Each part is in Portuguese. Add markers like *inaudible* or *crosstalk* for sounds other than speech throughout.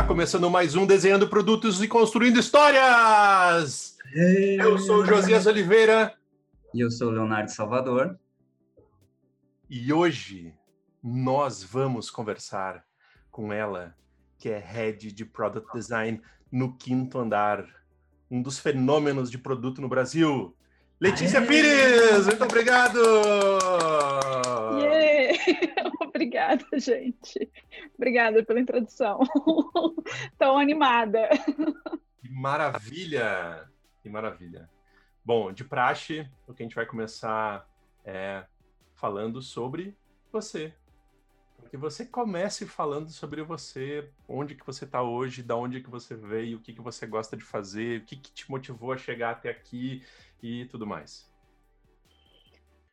Está começando mais um Desenhando Produtos e Construindo Histórias! Eu sou o Josias Oliveira. E eu sou o Leonardo Salvador. E hoje nós vamos conversar com ela, que é Head de Product Design no Quinto Andar, um dos fenômenos de produto no Brasil. Letícia Aê! Pires, muito obrigado! Yeah! *laughs* Obrigada, gente. Obrigada pela introdução. *laughs* Tão animada. Que maravilha! Que maravilha. Bom, de praxe, o que a gente vai começar é falando sobre você. Que você comece falando sobre você, onde que você está hoje, da onde que você veio, o que que você gosta de fazer, o que que te motivou a chegar até aqui e tudo mais.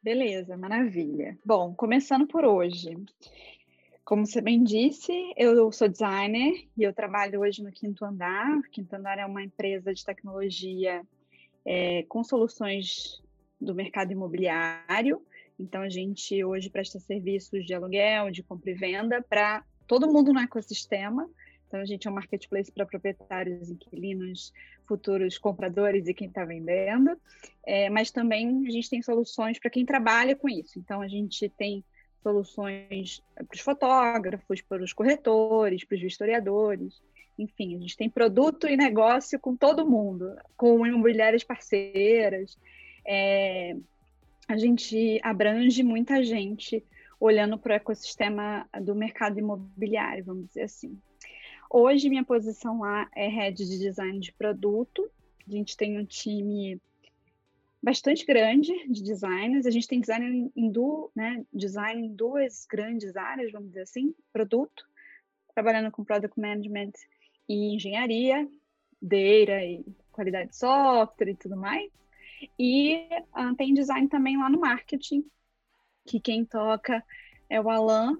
Beleza, maravilha. Bom, começando por hoje. Como você bem disse, eu sou designer e eu trabalho hoje no Quinto Andar. Quinto Andar é uma empresa de tecnologia é, com soluções do mercado imobiliário. Então, a gente hoje presta serviços de aluguel, de compra e venda para todo mundo no ecossistema. Então, a gente é um marketplace para proprietários, inquilinos, futuros compradores e quem está vendendo. É, mas também a gente tem soluções para quem trabalha com isso. Então, a gente tem soluções para os fotógrafos, para os corretores, para os historiadores. Enfim, a gente tem produto e negócio com todo mundo, com imobiliárias parceiras. É, a gente abrange muita gente olhando para o ecossistema do mercado imobiliário, vamos dizer assim. Hoje, minha posição lá é head de design de produto. A gente tem um time bastante grande de designers. A gente tem design em, du, né, design em duas grandes áreas, vamos dizer assim, produto, trabalhando com product management e engenharia, data e qualidade de software e tudo mais. E uh, tem design também lá no marketing, que quem toca é o Alan.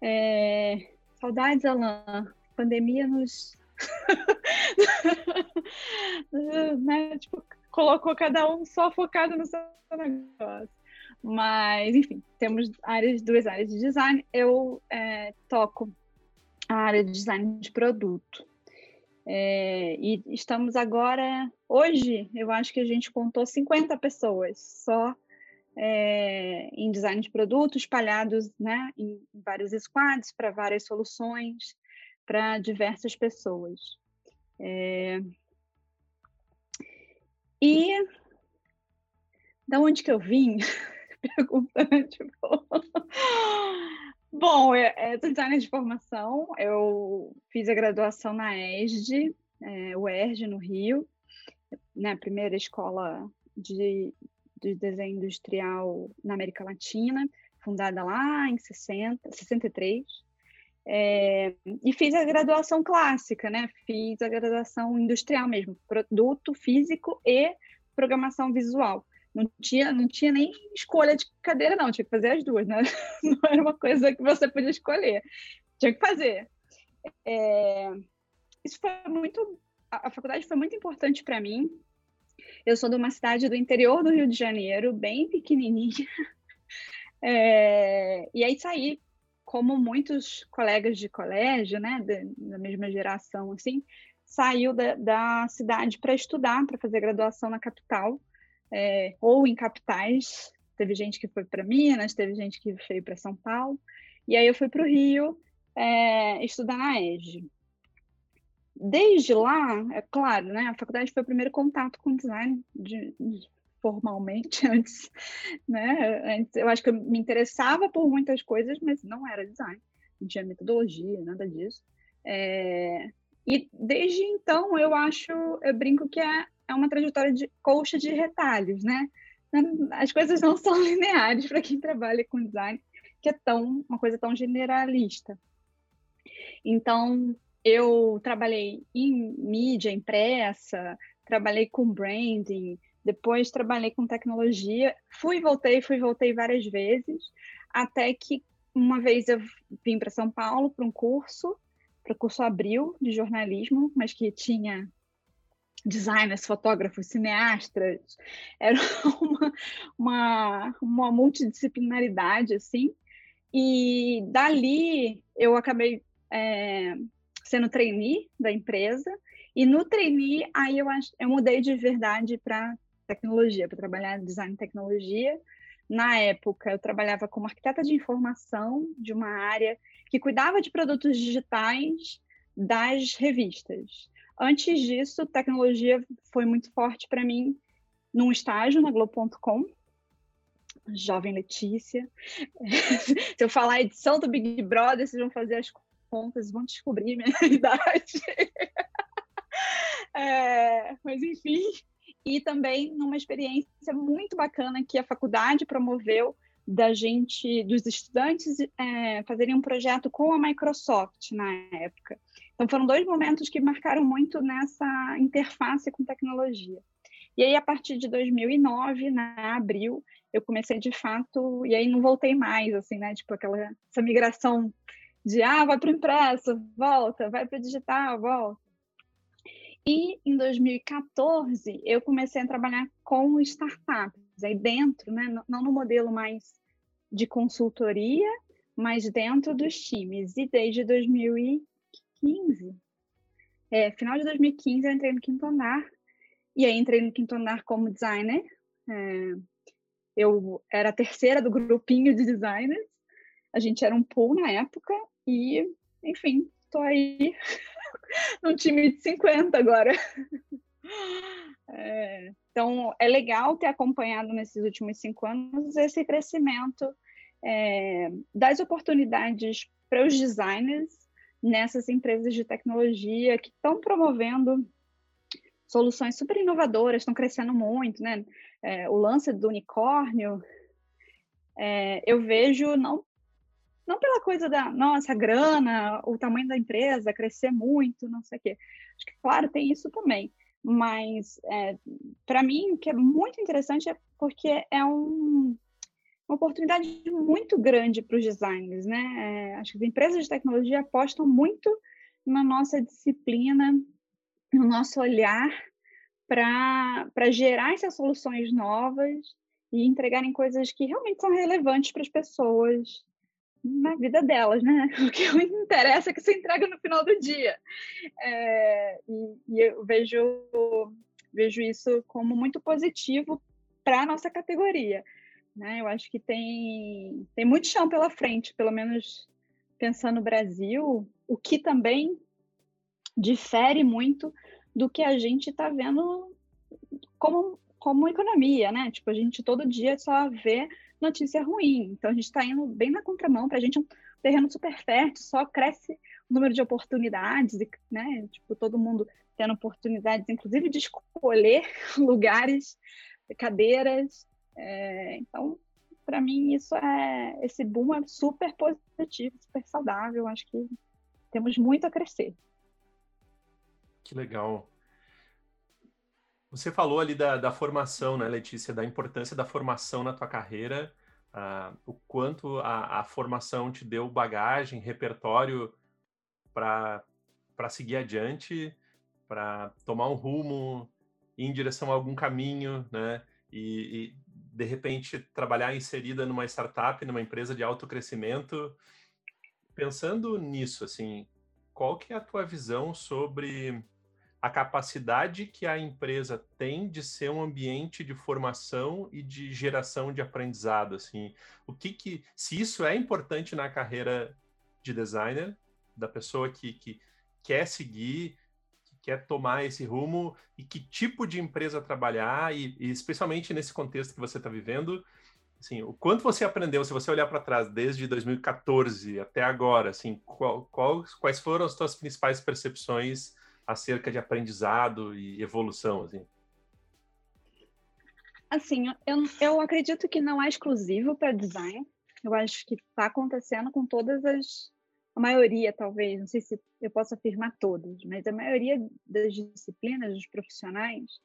É... Saudades, Alan pandemia nos. *laughs* né? tipo, colocou cada um só focado no seu negócio. Mas, enfim, temos áreas, duas áreas de design. Eu é, toco a área de design de produto. É, e estamos agora, hoje, eu acho que a gente contou 50 pessoas só é, em design de produto, espalhados né, em vários squads para várias soluções para diversas pessoas. É... E da onde que eu vim? *laughs* Perguntando, tipo... Bom, eu, sou designer de formação, eu fiz a graduação na ESD, é, o ERJ, no Rio, né, primeira escola de, de desenho industrial na América Latina, fundada lá em 60, 63. É, e fiz a graduação clássica, né? Fiz a graduação industrial mesmo, produto físico e programação visual. Não tinha, não tinha nem escolha de cadeira, não, tinha que fazer as duas, né? *laughs* Não era uma coisa que você podia escolher, tinha que fazer. É, isso foi muito. A, faculdade foi muito importante para mim. Eu sou de uma cidade do interior do Rio de Janeiro, bem pequenininha. *laughs* É, e aí saí como muitos colegas de colégio, né, da, mesma geração, assim, saiu da, da cidade para estudar, para fazer graduação na capital, é, ou em capitais. Teve gente que foi para Minas, teve gente que veio para São Paulo. E aí eu fui para o Rio é, estudar na EGE. Desde lá, é claro, né, a faculdade foi o primeiro contato com design de, de formalmente *laughs* antes, né? Antes, eu acho que eu me interessava por muitas coisas, mas não era design, não tinha metodologia, nada disso. É, e desde então eu acho, eu brinco que é, é uma trajetória de colcha de retalhos, né? As coisas não *laughs* são lineares para quem trabalha com design, que é tão uma coisa tão generalista. Então eu trabalhei em mídia impressa, trabalhei com branding, depois trabalhei com tecnologia, fui e voltei, fui e voltei várias vezes, até que uma vez eu vim para São Paulo para um curso, para o curso Abril de jornalismo, mas que tinha designers, fotógrafos, cineastas, *laughs* era uma, uma, uma multidisciplinaridade, assim, e dali eu acabei é, sendo trainee da empresa. E no trainee, aí eu, eu mudei de verdade para tecnologia, para trabalhar design e tecnologia. Na época, eu trabalhava como arquiteta de informação de uma área que cuidava de produtos digitais das revistas. Antes disso, tecnologia foi muito forte para mim num estágio na Globo.com, jovem Letícia. *laughs* Se eu falar edição do Big Brother, vocês vão fazer as contas, vão descobrir minha *laughs* idade. É, mas enfim, e também numa experiência muito bacana que a faculdade promoveu da gente, dos estudantes, é, fazerem um projeto com a Microsoft na época. Então foram dois momentos que marcaram muito nessa interface com tecnologia. E aí, a partir de 2009, na abril, eu comecei de fato, e aí não voltei mais, assim, né? Tipo, aquela essa migração de, ah, vai para o impresso, volta, vai para o digital, volta. E em 2014 eu comecei a trabalhar com startups, aí dentro, né, não no modelo mais de consultoria, mas dentro dos times. E desde 2015, é, final de 2015 eu entrei no quinto andar, e aí entrei no quinto andar como designer. É, eu era a terceira do grupinho de designers, a gente era um pool na época, e enfim, estou aí *laughs* num time de 50 agora. *laughs* É, então, é legal ter acompanhado nesses últimos cinco anos esse crescimento é, das oportunidades para os designers nessas empresas de tecnologia que estão promovendo soluções super inovadoras, estão crescendo muito, né? É, o lance do unicórnio, é, eu vejo não não pela coisa da, nossa, grana, o tamanho da empresa, crescer muito, não sei o quê. Acho que, claro, tem isso também. Mas, é, para mim, o que é muito interessante é porque é um, uma oportunidade muito grande para os designers, né? É, acho que as empresas de tecnologia apostam muito na nossa disciplina, no nosso olhar para gerar essas soluções novas e entregarem coisas que realmente são relevantes para as pessoas na vida delas, né? *laughs* O que interessa é que você entrega no final do dia. É, e, e, eu vejo, vejo isso como muito positivo para a nossa categoria. Né? Eu acho que tem, tem muito chão pela frente, pelo menos pensando no Brasil, o que também difere muito do que a gente está vendo como, como economia, né? Tipo, a gente todo dia só vê notícia ruim. Então a gente está indo bem na contramão, para a gente é um terreno super fértil, só cresce o número de oportunidades, né? Tipo, todo mundo tendo oportunidades, inclusive de escolher *laughs* lugares, cadeiras. É, então, para mim, isso é esse boom é super positivo, super saudável. Acho que temos muito a crescer. Que legal. Você falou ali da, da formação, né, Letícia, da importância da formação na tua carreira, uh, o quanto a, a, formação te deu bagagem, repertório para seguir adiante, para tomar um rumo, ir em direção a algum caminho, né? E, e, de repente trabalhar inserida numa startup, numa empresa de alto crescimento. Pensando nisso, assim, qual que é a tua visão sobre a capacidade que a empresa tem de ser um ambiente de formação e de geração de aprendizado, assim, o que que, se isso é importante na carreira de designer, da pessoa que, que quer seguir, que quer tomar esse rumo e que tipo de empresa trabalhar e, e especialmente nesse contexto que você está vivendo, assim, o quanto você aprendeu, se você olhar para trás desde 2014 até agora, assim, qual, qual, quais foram as suas principais percepções acerca de aprendizado e evolução, assim? Assim, eu, eu acredito que não é exclusivo para design. Eu acho que está acontecendo com todas as. A maioria, talvez, não sei se eu posso afirmar todas, mas a maioria das disciplinas, dos profissionais,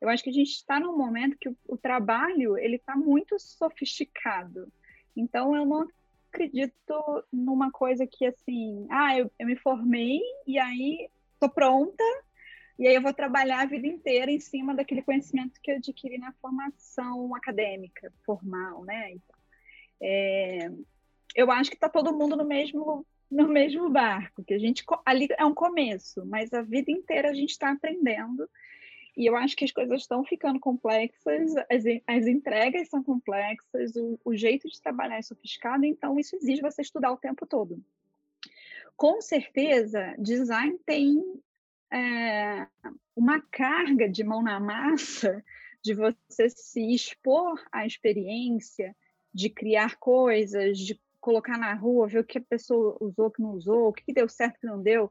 eu acho que a gente está num momento que o, o trabalho ele está muito sofisticado. Então, eu não acredito numa coisa que, assim, ah, eu, eu me formei e aí estou pronta, e aí eu vou trabalhar a vida inteira em cima daquele conhecimento que eu adquiri na formação acadêmica, formal, né? Então, é, eu acho que está todo mundo no mesmo no mesmo barco, que a gente ali é um começo, mas a vida inteira a gente está aprendendo. E eu acho que as coisas estão ficando complexas, as, as entregas são complexas, o, o jeito de trabalhar é sofisticado, então isso exige você estudar o tempo todo. Com certeza, design tem é, uma carga de mão na massa de você se expor à experiência, de criar coisas, de colocar na rua, ver o que a pessoa usou, que não usou, o que deu certo, que não deu.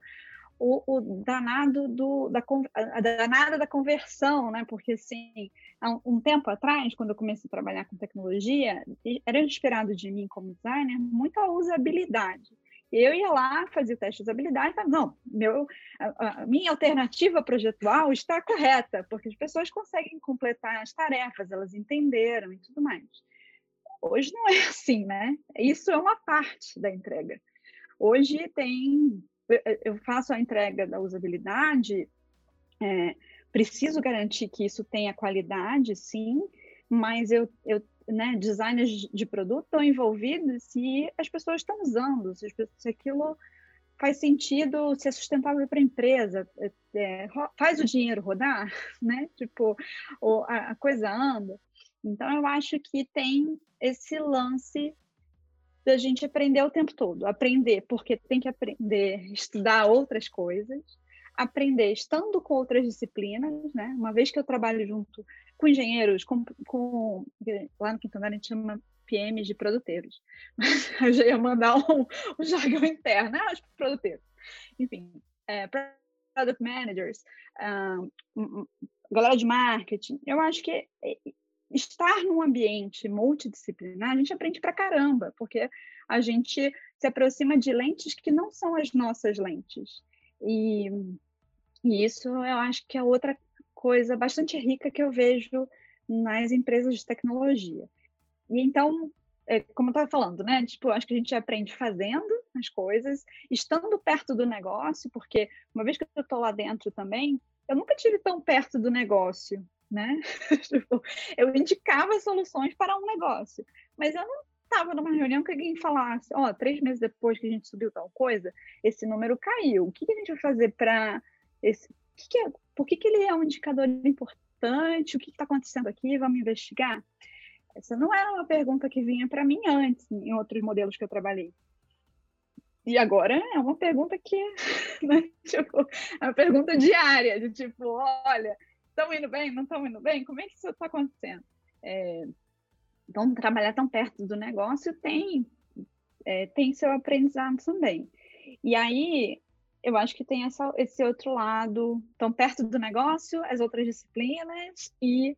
O, o, danado do, da, a danada da conversão, né? Porque, assim, há um, tempo atrás, quando eu comecei a trabalhar com tecnologia, era esperado de mim como designer muita usabilidade. Eu ia lá, fazia o teste de usabilidade, não, meu, a, a, minha alternativa projetual está correta, porque as pessoas conseguem completar as tarefas, elas entenderam e tudo mais. Hoje não é *laughs* assim, né? Isso é uma parte da entrega. Hoje tem, eu faço a entrega da usabilidade, é, preciso garantir que isso tenha qualidade, sim, mas eu, eu né, designers de produto estão envolvidos se as pessoas estão usando, se, se aquilo faz sentido, se é sustentável para a empresa, é, é faz o dinheiro rodar, *laughs* né? Tipo, a, a coisa anda. Então, eu acho que tem esse lance da gente aprender o tempo todo. Aprender porque tem que aprender, estudar outras coisas, aprender estando com outras disciplinas, né? Uma vez que eu trabalho junto com engenheiros, com, com lá no Quinto Andar a gente chama PMs de produteiros. *laughs* eu já ia mandar um, um jargão interno, ah, os produteiros. Enfim, é, product managers, um, galera de marketing. Eu acho que estar num ambiente multidisciplinar, a gente aprende pra caramba, porque a gente se aproxima de lentes que não são as nossas lentes. E, e isso eu acho que é outra coisa bastante rica que eu vejo nas empresas de tecnologia. E então, é, como eu estava falando, né? Tipo, acho que a gente aprende fazendo as coisas, estando perto do negócio, porque uma vez que eu estou lá dentro também, eu nunca tive tão perto do negócio né? *laughs* Tipo, eu indicava soluções para um negócio, mas eu não estava numa reunião que alguém falasse, ó, oh, três meses depois que a gente subiu tal coisa, esse número caiu. O que, que a gente vai fazer para esse? Que que é, por que, que ele é um indicador importante? O que está acontecendo aqui? Vamos investigar. Essa não era uma pergunta que vinha para mim antes, em outros modelos que eu trabalhei. E agora é uma pergunta que *laughs* né, tipo, é uma pergunta diária, de tipo, olha, estão indo bem, não estão indo bem? Como é que isso está acontecendo? É, então, trabalhar tão perto do negócio tem, é, tem seu aprendizado também. E aí, eu acho que tem essa, esse outro lado, tão perto do negócio, as outras disciplinas e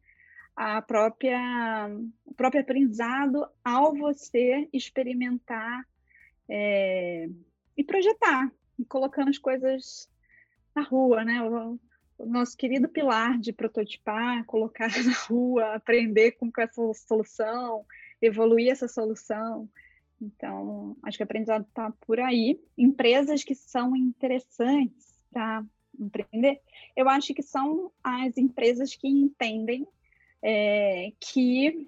a própria, o próprio aprendizado ao você experimentar é, e projetar, e colocando as coisas na rua, né? o nosso querido pilar de prototipar, colocar *laughs* na rua, aprender com essa solução, evoluir essa solução. Então, acho que o aprendizado está por aí. Empresas que são interessantes para empreender, eu acho que são as empresas que entendem é, que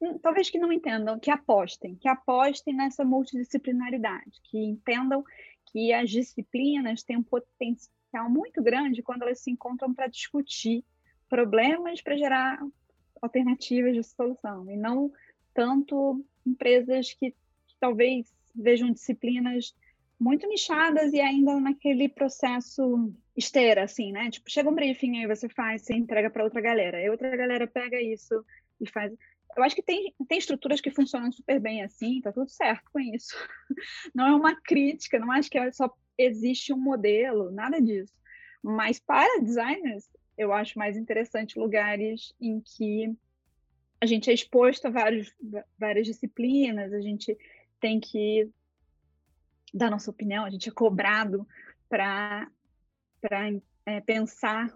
hum, talvez que não entendam, que apostem, que apostem nessa multidisciplinaridade, que entendam que as disciplinas têm um potencial potencial muito grande quando elas se encontram para discutir problemas para gerar alternativas de solução, e não tanto empresas que, que talvez vejam disciplinas muito nichadas e ainda naquele processo esteira, assim, né? Tipo, chega um briefing aí você faz, você entrega para outra galera, e outra galera pega isso e faz. Eu acho que tem, tem estruturas que funcionam super bem assim, tá tudo certo com isso. *laughs* Não é uma crítica, não acho que é só existe um modelo, nada disso. Mas para designers, eu acho mais interessante lugares em que a gente é exposto a vários, várias disciplinas, a gente tem que dar nossa opinião, a gente é cobrado para é, pensar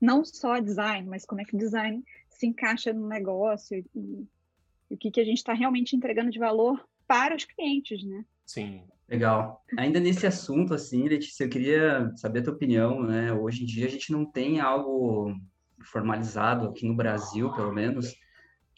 não só design, mas como é que o design se encaixa no negócio e, e o que, que a gente está realmente entregando de valor para os clientes, né? Sim. Legal. Ainda nesse assunto, assim, Letícia, eu queria saber a tua opinião, né? Hoje em dia a gente não tem algo formalizado aqui no Brasil, pelo menos,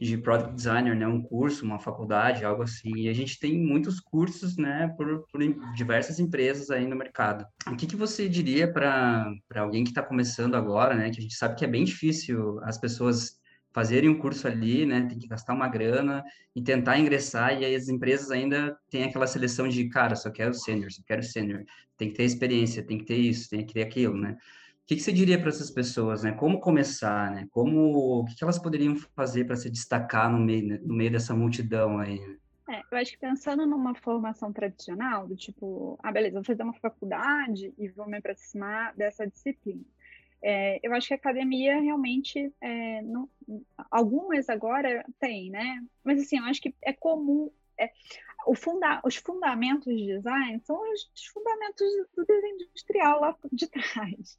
de product designer, né, um curso, uma faculdade, algo assim. E a gente tem muitos cursos, né, por, por diversas empresas aí no mercado. O que, que você diria para alguém que está começando agora, né, que a gente sabe que é bem difícil as pessoas fazerem um curso ali, né, tem que gastar uma grana e tentar ingressar, e aí as empresas ainda têm aquela seleção de, cara, só quero sênior, só quero sênior, tem que ter experiência, tem que ter isso, tem que ter aquilo, né? O que, que você diria para essas pessoas, né? Como começar, né? Como, o que, que elas poderiam fazer para se destacar no meio, né? no meio dessa multidão aí? É, eu acho que pensando numa formação tradicional, do tipo, ah, beleza, vou fazer uma faculdade e vou me aproximar dessa disciplina. É, eu acho que a academia realmente, é, não, algumas agora tem, né? Mas assim, eu acho que é comum. É, funda, os fundamentos de design são os, os, fundamentos do desenho industrial lá de *laughs* trás.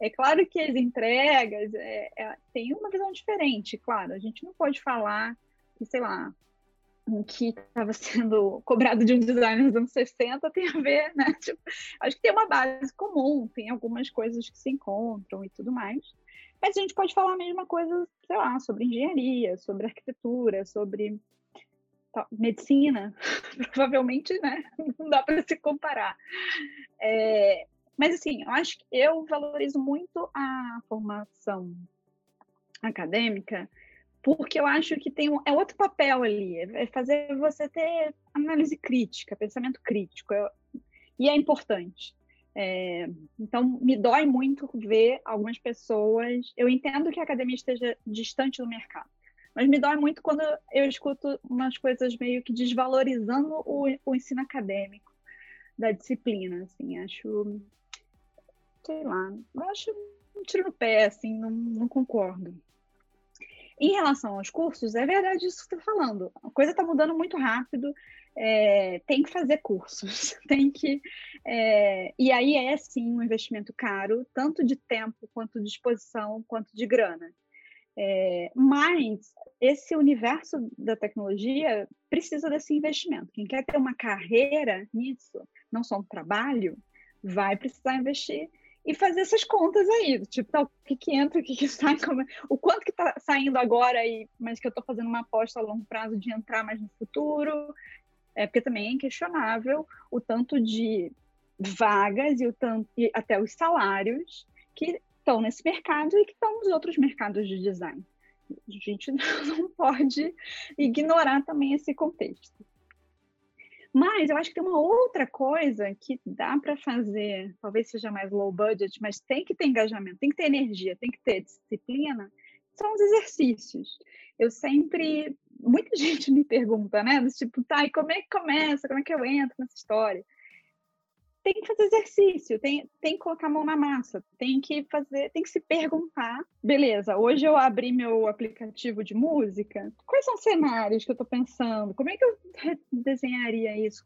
É claro que as entregas é, é, têm uma visão diferente, claro. A gente não pode falar que, sei lá, o que estava sendo *laughs* cobrado de um designer dos anos 60 tem a ver, né? *laughs* Tipo, acho que tem uma base comum, tem algumas coisas que se encontram e tudo mais. Mas a gente pode falar a mesma coisa, sei lá, sobre engenharia, sobre arquitetura, sobre medicina. *laughs* Provavelmente, né? *laughs* Não dá para se comparar. É, mas, assim, eu acho que eu valorizo muito a formação acadêmica porque eu acho que tem um, é outro papel ali, é fazer você ter análise crítica, pensamento crítico, é, e é importante. É, então, me dói muito ver algumas pessoas. Eu entendo que a academia esteja distante do mercado, mas me dói muito quando eu escuto umas coisas meio que desvalorizando o, o ensino acadêmico da disciplina. Assim, acho, sei lá, acho um tiro no pé, assim, não, não concordo. Em relação aos cursos, é verdade isso que você está falando. A coisa está mudando muito rápido, é, tem que fazer cursos, *laughs* tem que. É, e aí é sim um investimento caro, tanto de tempo, quanto de disposição, quanto de grana. É, mas esse universo da tecnologia precisa desse investimento. Quem quer ter uma carreira nisso, não só um trabalho, vai precisar investir e fazer essas contas aí, tipo, tá, o que, que entra, o que, que *laughs* sai, como, o quanto que está saindo agora, e, mas que eu estou fazendo uma aposta a longo prazo de entrar mais no futuro, é, porque também é inquestionável o tanto de vagas e, o tanto, e até os salários que estão nesse mercado e que estão nos outros mercados de design. A gente *laughs* não pode ignorar também esse contexto. Mas eu acho que tem uma outra coisa que dá para fazer, talvez seja mais low budget, mas tem que ter engajamento, tem que ter energia, tem que ter disciplina, são os exercícios. Eu sempre, muita *laughs* gente me pergunta, né, do tipo, tá, e como é que começa, como é que eu entro nessa história? Tem que fazer exercício, tem, tem que colocar a mão na massa, tem que fazer, tem que se perguntar, beleza, hoje eu abri meu aplicativo de música, quais são os cenários que eu estou pensando? Como é que eu desenharia isso?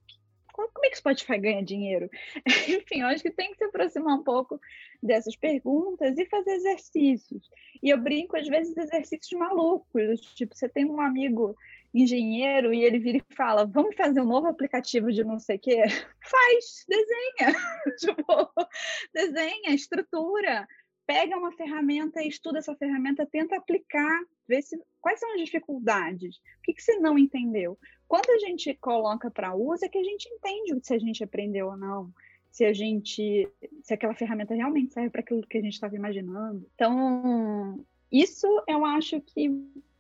Como é que Spotify ganha dinheiro? *laughs* Enfim, eu acho que tem que se aproximar um pouco dessas perguntas e fazer exercícios. E eu brinco, às vezes, exercícios malucos, tipo, você tem um amigo engenheiro e ele vira e fala: Vamos fazer um novo aplicativo de não sei o quê? *laughs* Faz, desenha. *laughs* tipo, desenha, estrutura. Pega uma ferramenta, estuda essa ferramenta, tenta aplicar, vê se, quais são as dificuldades, o que, que você não entendeu. Quando a gente coloca para uso, é que a gente entende se a gente aprendeu ou não se a gente, se aquela ferramenta realmente serve para aquilo que a gente estava imaginando. Então, isso eu acho que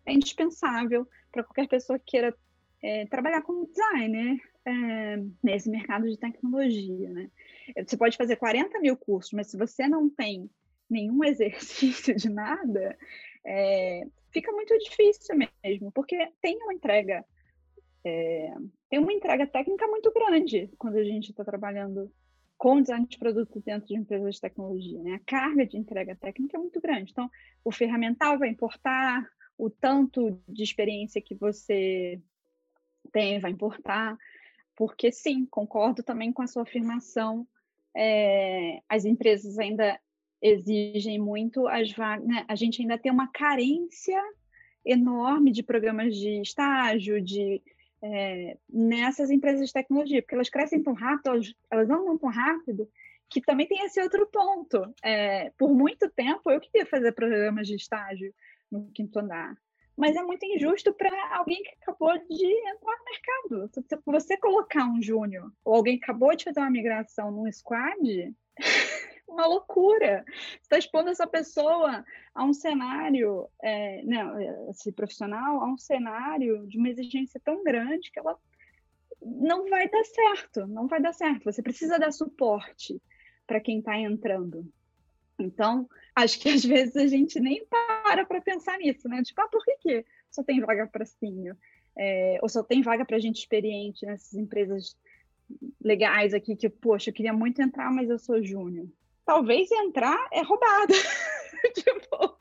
é indispensável para qualquer pessoa que queira é, trabalhar como designer é, nesse mercado de tecnologia. Né? Você pode fazer 40 mil cursos, mas se você não tem nenhum *laughs* exercício de nada, é, fica muito difícil mesmo, porque tem uma entrega é, tem uma entrega técnica muito grande quando a gente está trabalhando com design de produto dentro de empresas de tecnologia. Né? A carga de entrega técnica é muito grande. Então, o ferramental vai importar, o tanto de experiência que você tem vai importar, porque sim, concordo também com a sua afirmação. É, as empresas ainda exigem muito as vagas, né? a gente ainda tem uma carência enorme de programas de estágio, de é, nessas empresas de tecnologia, porque elas crescem tão rápido, elas, elas andam tão rápido, que também tem esse outro ponto. É, por muito tempo eu queria fazer programas de estágio, no quinto andar. mas é muito injusto para alguém que acabou de entrar no mercado. Se você colocar um júnior ou alguém que acabou de fazer uma migração num squad, *laughs* uma loucura. Você está expondo essa pessoa a um cenário, é, não, esse profissional, a um cenário de uma exigência tão grande que ela não vai dar certo, não vai dar certo. Você precisa dar suporte para quem está entrando. Então, acho que às vezes a gente nem para para pensar nisso, né? Tipo, ah, por que, que só tem vaga para senior? É, ou só tem vaga para gente experiente nessas empresas legais aqui que, poxa, eu queria muito entrar, mas eu sou júnior. Talvez entrar é roubada, *laughs* tipo,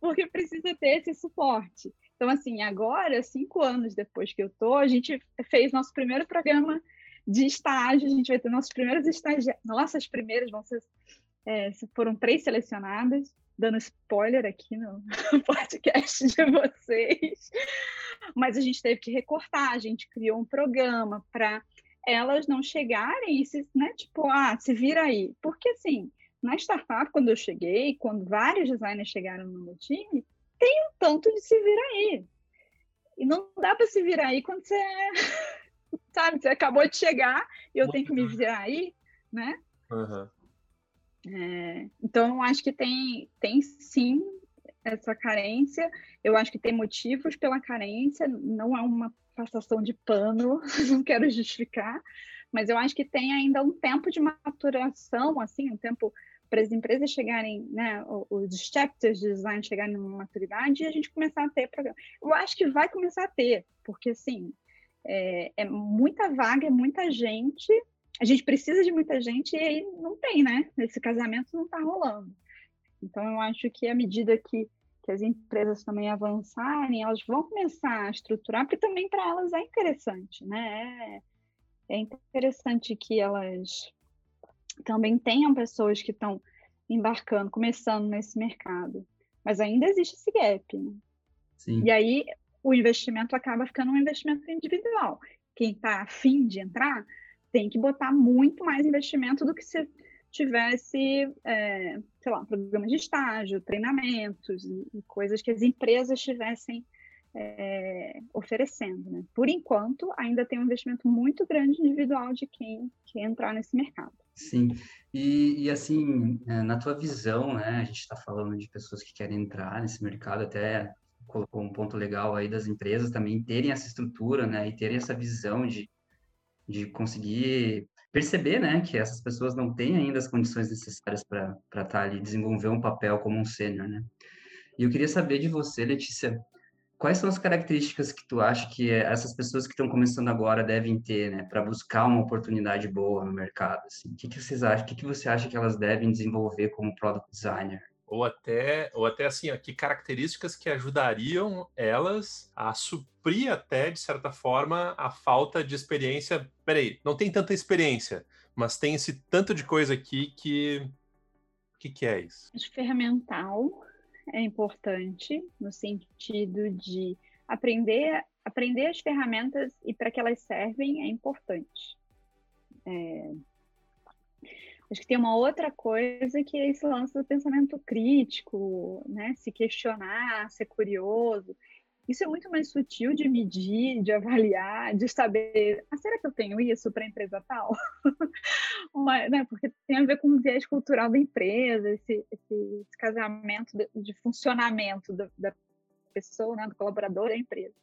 porque precisa ter esse suporte. Então, assim, agora, cinco anos depois que eu tô, a gente fez nosso primeiro programa de estágio, a gente vai ter nossos primeiros estágios, nossas primeiras vão ser é, foram três selecionadas, dando spoiler aqui no *laughs* podcast de vocês. Mas a gente teve que recortar, a gente criou um programa para elas não chegarem e se, né, tipo, ah, se vira aí. Porque assim, na startup, quando eu cheguei, quando vários designers chegaram no meu time, tem um tanto de se virar aí. E não dá para se virar aí quando você, *laughs* sabe, você acabou de chegar e eu tenho que me virar aí, né? Uhum. É, então, eu acho que tem, tem sim essa carência. Eu acho que tem motivos pela carência, não é uma passação de pano, *laughs* não quero justificar, mas eu acho que tem ainda um tempo de maturação, assim, um tempo para as empresas chegarem, né, os chapters de design chegarem numa maturidade e a gente começar a ter programa. Eu acho que vai começar a ter, porque, assim, é, é muita vaga, é muita gente, a gente precisa de muita gente e aí não tem, né? Esse casamento não está rolando. Então, eu acho que à medida que, que as empresas também avançarem, elas vão começar a estruturar, porque também para elas é interessante, né? É, é interessante que elas também tenham pessoas que estão embarcando, começando nesse mercado. Mas ainda existe esse gap. Né? E aí o investimento acaba ficando um investimento individual. Quem está afim de entrar tem que botar muito mais investimento do que se tivesse, é, sei lá, programas de estágio, treinamentos e, e coisas que as empresas estivessem é, oferecendo. Né? Por enquanto, ainda tem um investimento muito grande individual de quem quer entrar nesse mercado. Sim, e, e assim, é, na tua visão, né, a gente está falando de pessoas que querem entrar nesse mercado, até colocou um ponto legal aí das empresas também terem essa estrutura, né, e terem essa visão de de conseguir perceber, né, que essas pessoas não têm ainda as condições necessárias para estar tá ali, desenvolver um papel como um sênior, né? E eu queria saber de você, Letícia, quais são as características que tu acha que essas pessoas que estão começando agora devem ter, né, para buscar uma oportunidade boa no mercado, assim? O que, que vocês acham? O que, que você acha que elas devem desenvolver como product designer? Ou até, ou até assim, ó, que características que ajudariam elas a suprir até, de certa forma, a falta de experiência. Peraí, não tem tanta experiência, mas tem esse tanto de coisa aqui que. O que, que é isso? Acho que ferramental é importante, no sentido de aprender, aprender as ferramentas e para que elas servem é importante. É, Acho que tem uma outra coisa que é esse lance do pensamento crítico, né? Se questionar, ser curioso. Isso é muito mais sutil de medir, de avaliar, de saber, ah, será que eu tenho isso para a empresa tal? *laughs* Uma, né, porque tem a ver com o viés cultural da empresa, esse, esse, esse casamento de, de funcionamento do, da pessoa, né, do colaborador da empresa.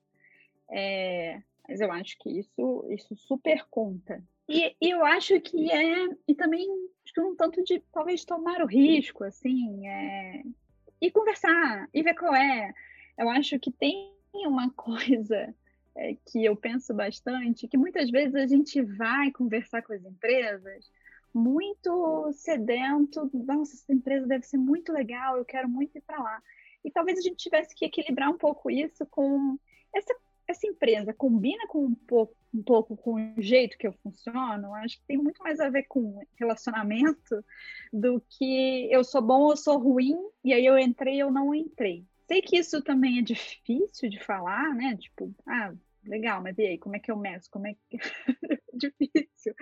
É, mas eu acho que isso, isso super conta. E, e eu acho que é, e também acho que um tanto de talvez tomar o risco, assim, é, e conversar, e ver qual é. Eu acho que tem uma *laughs* coisa é, que eu penso bastante, que muitas vezes a gente vai conversar com as empresas muito sedento, nossa, essa empresa deve ser muito legal, eu quero muito ir para lá. E talvez a gente tivesse que equilibrar um pouco isso com essa essa empresa combina com um pouco, um pouco com o jeito que eu funciono, acho que tem muito mais a ver com relacionamento do que eu sou bom ou sou ruim, e aí eu entrei ou não entrei. Sei que isso também é difícil de falar, né? Tipo, ah, legal, mas e aí, como é que eu meço? Como é que. *laughs* difícil.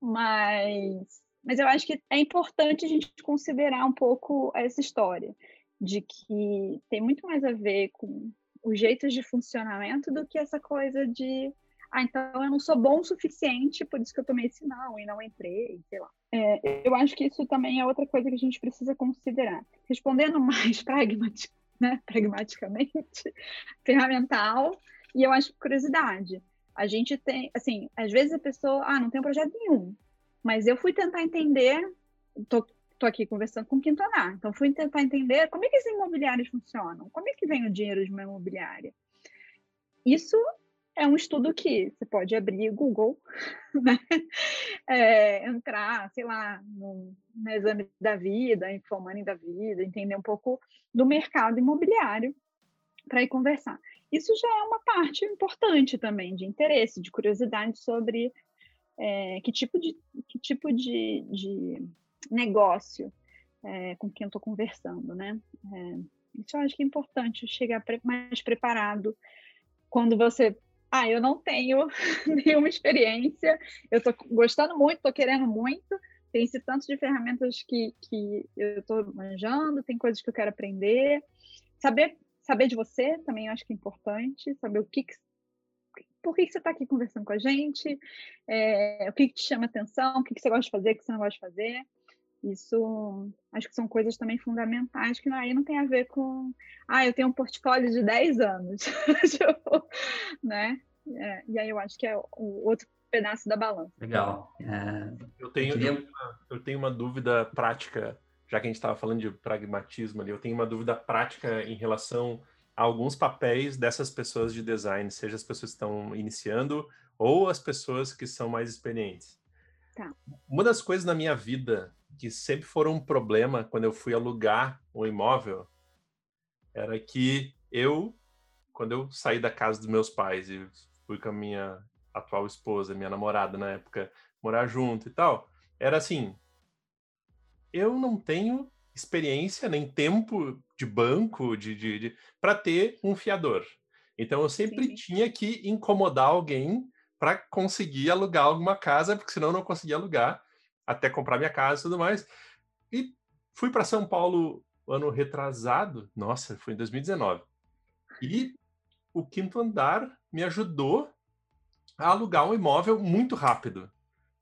Mas, mas eu acho que é importante a gente considerar um pouco essa história de que tem muito mais a ver com os jeitos de funcionamento do que essa coisa de ah, então eu não sou bom o suficiente, por isso que eu tomei esse não e não entrei, sei lá. É, eu acho que isso também é outra coisa que a gente precisa considerar. Respondendo *laughs* mais pragmatic, né, pragmaticamente, *laughs* ferramental, e eu acho curiosidade. A gente tem, assim, às vezes a pessoa, ah, não tem um projeto nenhum, mas eu fui tentar entender, tô, tô aqui conversando com o Quinto Andar, então fui tentar entender como é que esses imobiliários funcionam, como é que vem o dinheiro de uma imobiliária. Isso é um estudo que você pode abrir Google, *laughs* né? É, entrar, sei lá, no, no, exame da vida, Infomoney da vida, entender um pouco do mercado imobiliário para ir conversar. Isso já é uma parte importante também de interesse, de curiosidade sobre é, que tipo de, que tipo de, de negócio é, com quem eu estou conversando, né? É, isso eu acho que é importante chegar mais preparado quando você ah, eu não tenho *laughs* nenhuma experiência, eu estou gostando muito, estou querendo muito, tem esse tanto de ferramentas que, que eu estou manjando, tem coisas que eu quero aprender. Saber, saber de você também acho que é importante, saber o que, que por que, que você está aqui conversando com a gente, é, o que, que te chama atenção, o que, que você gosta de fazer, o que você não gosta de fazer. Isso acho que são coisas também fundamentais que aí não tem a ver com ah, eu tenho um portfólio de 10 anos. *laughs* tipo, né? É, e aí eu acho que é o outro pedaço da balança. Legal. É... Eu, tenho, eu, queria... eu tenho uma dúvida prática, já que a gente estava falando de pragmatismo ali, eu tenho uma dúvida prática em relação a alguns papéis dessas pessoas de design, seja as pessoas que estão iniciando ou as pessoas que são mais experientes. Tá. Uma das coisas na minha vida que sempre foram um problema quando eu fui alugar um imóvel era que eu, quando eu saí da casa dos meus pais e fui com a minha atual esposa, minha namorada na época, morar junto e tal, era assim: eu não tenho experiência nem tempo de banco de, de, de para ter um fiador. Então eu sempre Sim. tinha que incomodar alguém para conseguir alugar alguma casa, porque senão eu não conseguia alugar até comprar minha casa e tudo mais. E fui para São Paulo ano retrasado, nossa, foi em 2019. E o quinto andar me ajudou a alugar um imóvel muito rápido.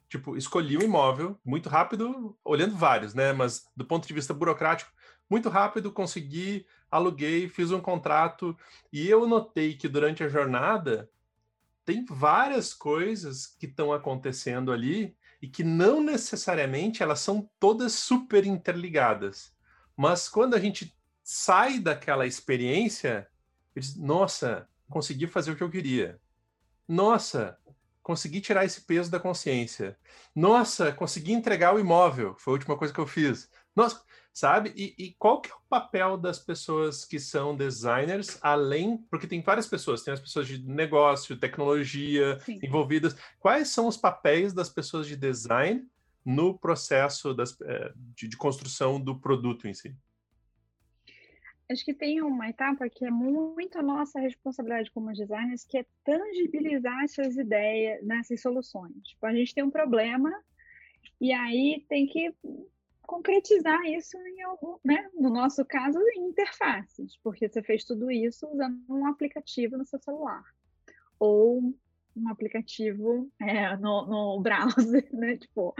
Tipo, escolhi um imóvel muito rápido, olhando vários, né? Mas do ponto de vista burocrático, muito rápido, consegui, aluguei, fiz um contrato. E eu notei que durante a jornada tem várias coisas que estão acontecendo ali e que não necessariamente elas são todas super interligadas. Mas quando a gente sai daquela experiência, diz, nossa, consegui fazer o que eu queria. Nossa, consegui tirar esse peso da consciência. Nossa, consegui entregar o imóvel, foi a última coisa que eu fiz. Nossa, sabe? E, e, qual que é o papel das pessoas que são designers, além, porque tem várias pessoas, tem as pessoas de negócio, tecnologia Sim. envolvidas. Quais são os papéis das pessoas de design no processo das, eh, de, de construção do produto em si? acho que tem uma etapa que é muito a nossa responsabilidade como designers, que é tangibilizar essas ideias, nessas soluções. Tipo, a gente tem um problema e aí tem que concretizar isso em algum, né? No nosso caso, em interfaces, porque você fez tudo isso usando um aplicativo no seu celular ou um aplicativo é, no, no browser, *laughs* né? Tipo,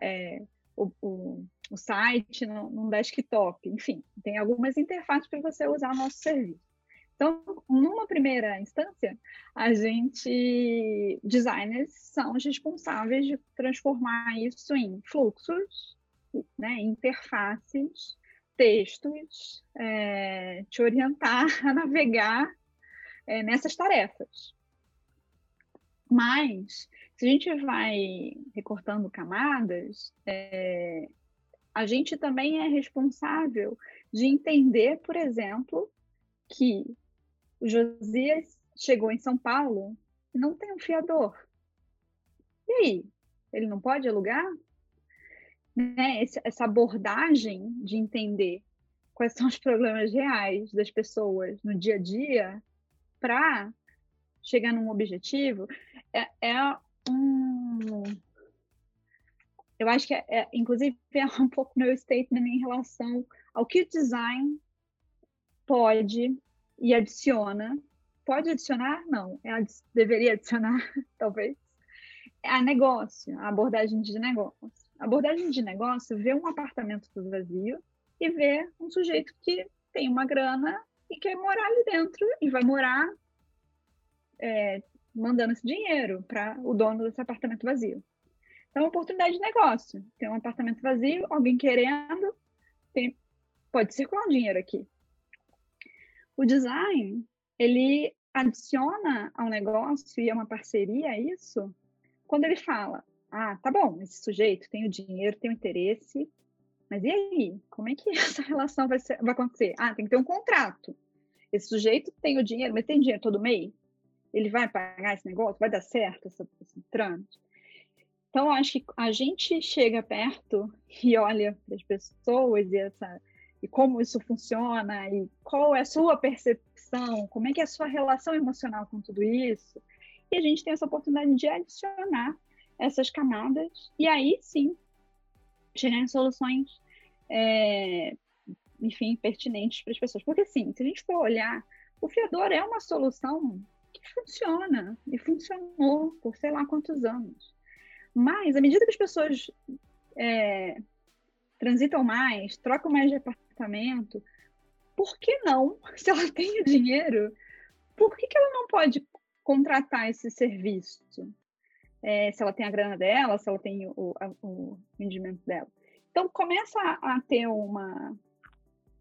é, o, o, o, site no, no desktop, enfim, tem algumas interfaces para você usar o nosso serviço. Então, numa primeira instância, a gente, designers, são os responsáveis de transformar isso em fluxos, né, interfaces, textos, é, te orientar *laughs* a navegar é, nessas tarefas. Mas, se a gente vai recortando camadas, é, a gente também é responsável de entender, por exemplo, que o Josias chegou em São Paulo e não tem um fiador. E aí? Ele não pode alugar? Né? Essa abordagem de entender quais são os problemas reais das pessoas no dia a dia para chegar num objetivo é, é um eu acho que é, é, inclusive *laughs* é um pouco meu statement em relação ao que o design pode e adiciona. Pode adicionar? Não. É, deveria adicionar, *laughs* talvez. É a negócio, a abordagem de negócio. A abordagem de negócio vê um apartamento vazio e vê um sujeito que tem uma grana e quer morar ali dentro e vai morar é, mandando esse dinheiro para o dono desse apartamento vazio. Então, oportunidade de negócio. Tem um apartamento vazio, alguém querendo, tem, pode circular um dinheiro aqui. O design, ele adiciona ao negócio e é uma parceria isso quando ele fala, ah, tá bom, esse sujeito tem o dinheiro, tem o interesse, mas e aí? Como é que *laughs* essa relação vai, ser, vai acontecer? Ah, tem que ter um contrato. Esse sujeito tem o dinheiro, mas tem dinheiro todo mês? Ele vai pagar esse negócio? Vai dar certo esse, esse? Então, acho que a gente chega perto *laughs* e olha para as pessoas e, essa, e como isso funciona e qual é a sua percepção, como é que é a sua relação emocional com tudo isso. E a gente tem essa oportunidade de adicionar essas camadas e aí sim chegar soluções, é, enfim, pertinentes para as pessoas. Porque, sim, se a gente for olhar, o fiador é uma solução que funciona e funcionou por sei lá quantos anos. Mas, à medida que as pessoas é, transitam mais, trocam mais de apartamento, por que não, *laughs* se ela tem o dinheiro, por que, que ela não pode contratar esse serviço? É, se ela tem a grana dela, se ela tem o, a, o rendimento dela. Então, começa a, a ter uma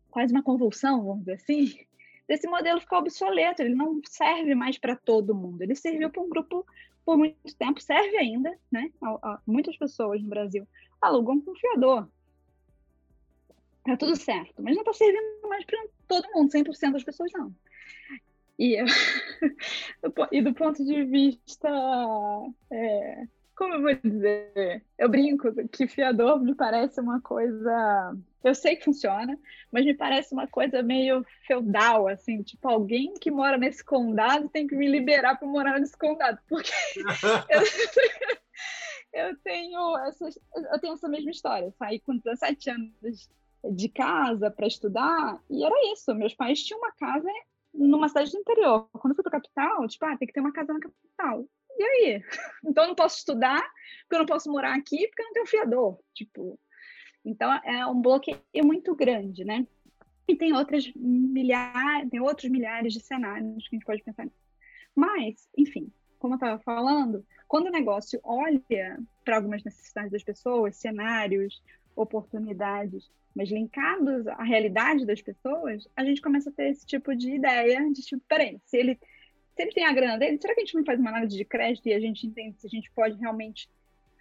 quase uma convulsão, vamos dizer assim, *laughs* desse modelo ficar obsoleto, ele não serve mais para todo mundo. Ele serviu para um grupo por muito tempo, serve ainda, né? muitas pessoas no Brasil alugam com fiador. Tá tudo certo, mas não está servindo mais para todo mundo, 100% das pessoas não. E, *laughs* e do ponto de vista é, como eu vou dizer? Eu brinco que fiador me parece uma coisa. Eu sei que funciona, mas me parece uma coisa meio feudal, assim, tipo, alguém que mora nesse condado tem que me liberar para morar nesse condado, porque *laughs* eu, *laughs* eu, tenho essa, eu tenho essa mesma história. saí com 17 anos de casa para estudar e era isso. Meus pais tinham uma casa numa cidade do interior. Quando eu fui para capital, tipo, ah, tem que ter uma casa na capital e aí? *laughs* Então eu não posso estudar, porque eu não posso morar aqui, porque eu não tenho fiador. Tipo, então é um bloqueio muito grande, né? E tem outras milhares, tem outros milhares de cenários que a gente pode pensar nisso. Mas, enfim, como eu estava falando, quando o negócio olha para algumas necessidades das pessoas, cenários, oportunidades, mas linkados à realidade das pessoas, a gente começa a ter esse tipo de ideia de tipo, peraí, se ele se ele tem a grana dele, será que a gente não faz uma análise de crédito e a gente entende se a gente pode realmente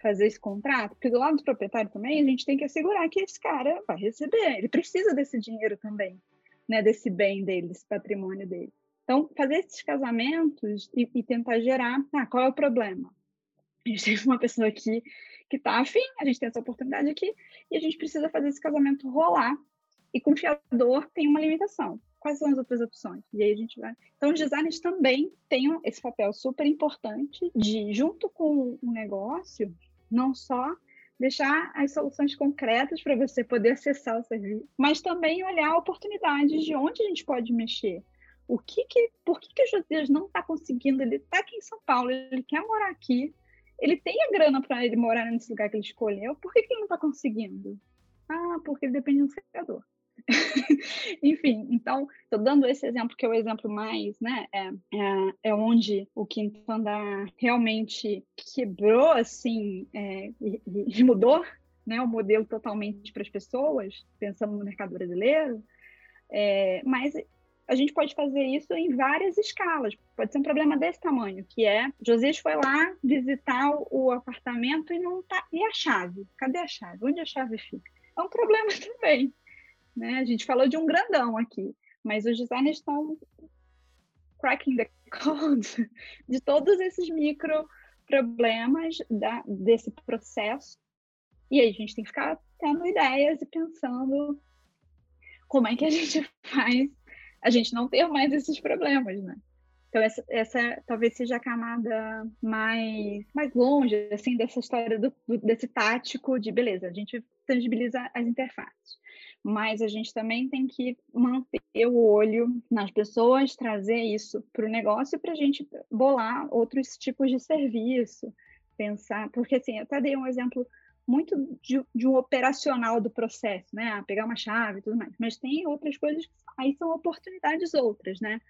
fazer esse contrato? Porque do lado do proprietário também, a gente tem que assegurar que esse cara vai receber, ele precisa desse dinheiro também, né, desse bem dele, desse patrimônio dele. Então, fazer esses casamentos e, e tentar gerar, ah, qual é o problema? A gente tem uma pessoa aqui que está afim, a gente tem essa oportunidade aqui, e a gente precisa fazer esse casamento rolar. E com fiador tem uma limitação quais são as outras opções? E aí a gente vai. Então, os designers também têm esse papel super importante de, junto com o negócio, não só deixar as soluções concretas para você poder acessar o serviço, mas também olhar oportunidades de onde a gente pode mexer. O que que, por que, que o Josias não está conseguindo? Ele está aqui em São Paulo, ele quer morar aqui, ele tem a grana para ele morar nesse lugar que ele escolheu, por que, que ele não está conseguindo? Ah, porque ele depende do criador. *laughs* Enfim, então, estou dando esse exemplo que é o exemplo mais, né, é, é, é onde o quinto andar realmente quebrou, assim, é, e, e, mudou, né, o modelo totalmente para as pessoas, pensando no mercado brasileiro, é, mas a gente pode fazer isso em várias escalas. Pode ser um problema desse tamanho, que é Josias foi lá visitar o apartamento e não tá. E a chave? Cadê a chave? Onde a chave fica? É um problema *laughs* também. Né? A gente falou de um grandão aqui, mas os designers estão cracking the code *laughs* de todos esses micro problemas da, desse processo. E aí a gente tem que ficar tendo ideias e pensando como é que a gente *laughs* faz a gente não ter mais esses problemas, né? Então essa, essa talvez seja a camada mais mais longe assim dessa história do, do, desse tático de beleza, a gente tangibiliza as interfaces. mas a gente também tem que manter o olho nas pessoas, trazer isso para o negócio para a gente bolar outros tipos de serviço, pensar, porque assim, eu até dei um exemplo muito de, de, um operacional do processo, né? Ah, pegar uma chave e tudo mais, mas tem outras coisas que aí são oportunidades outras, né?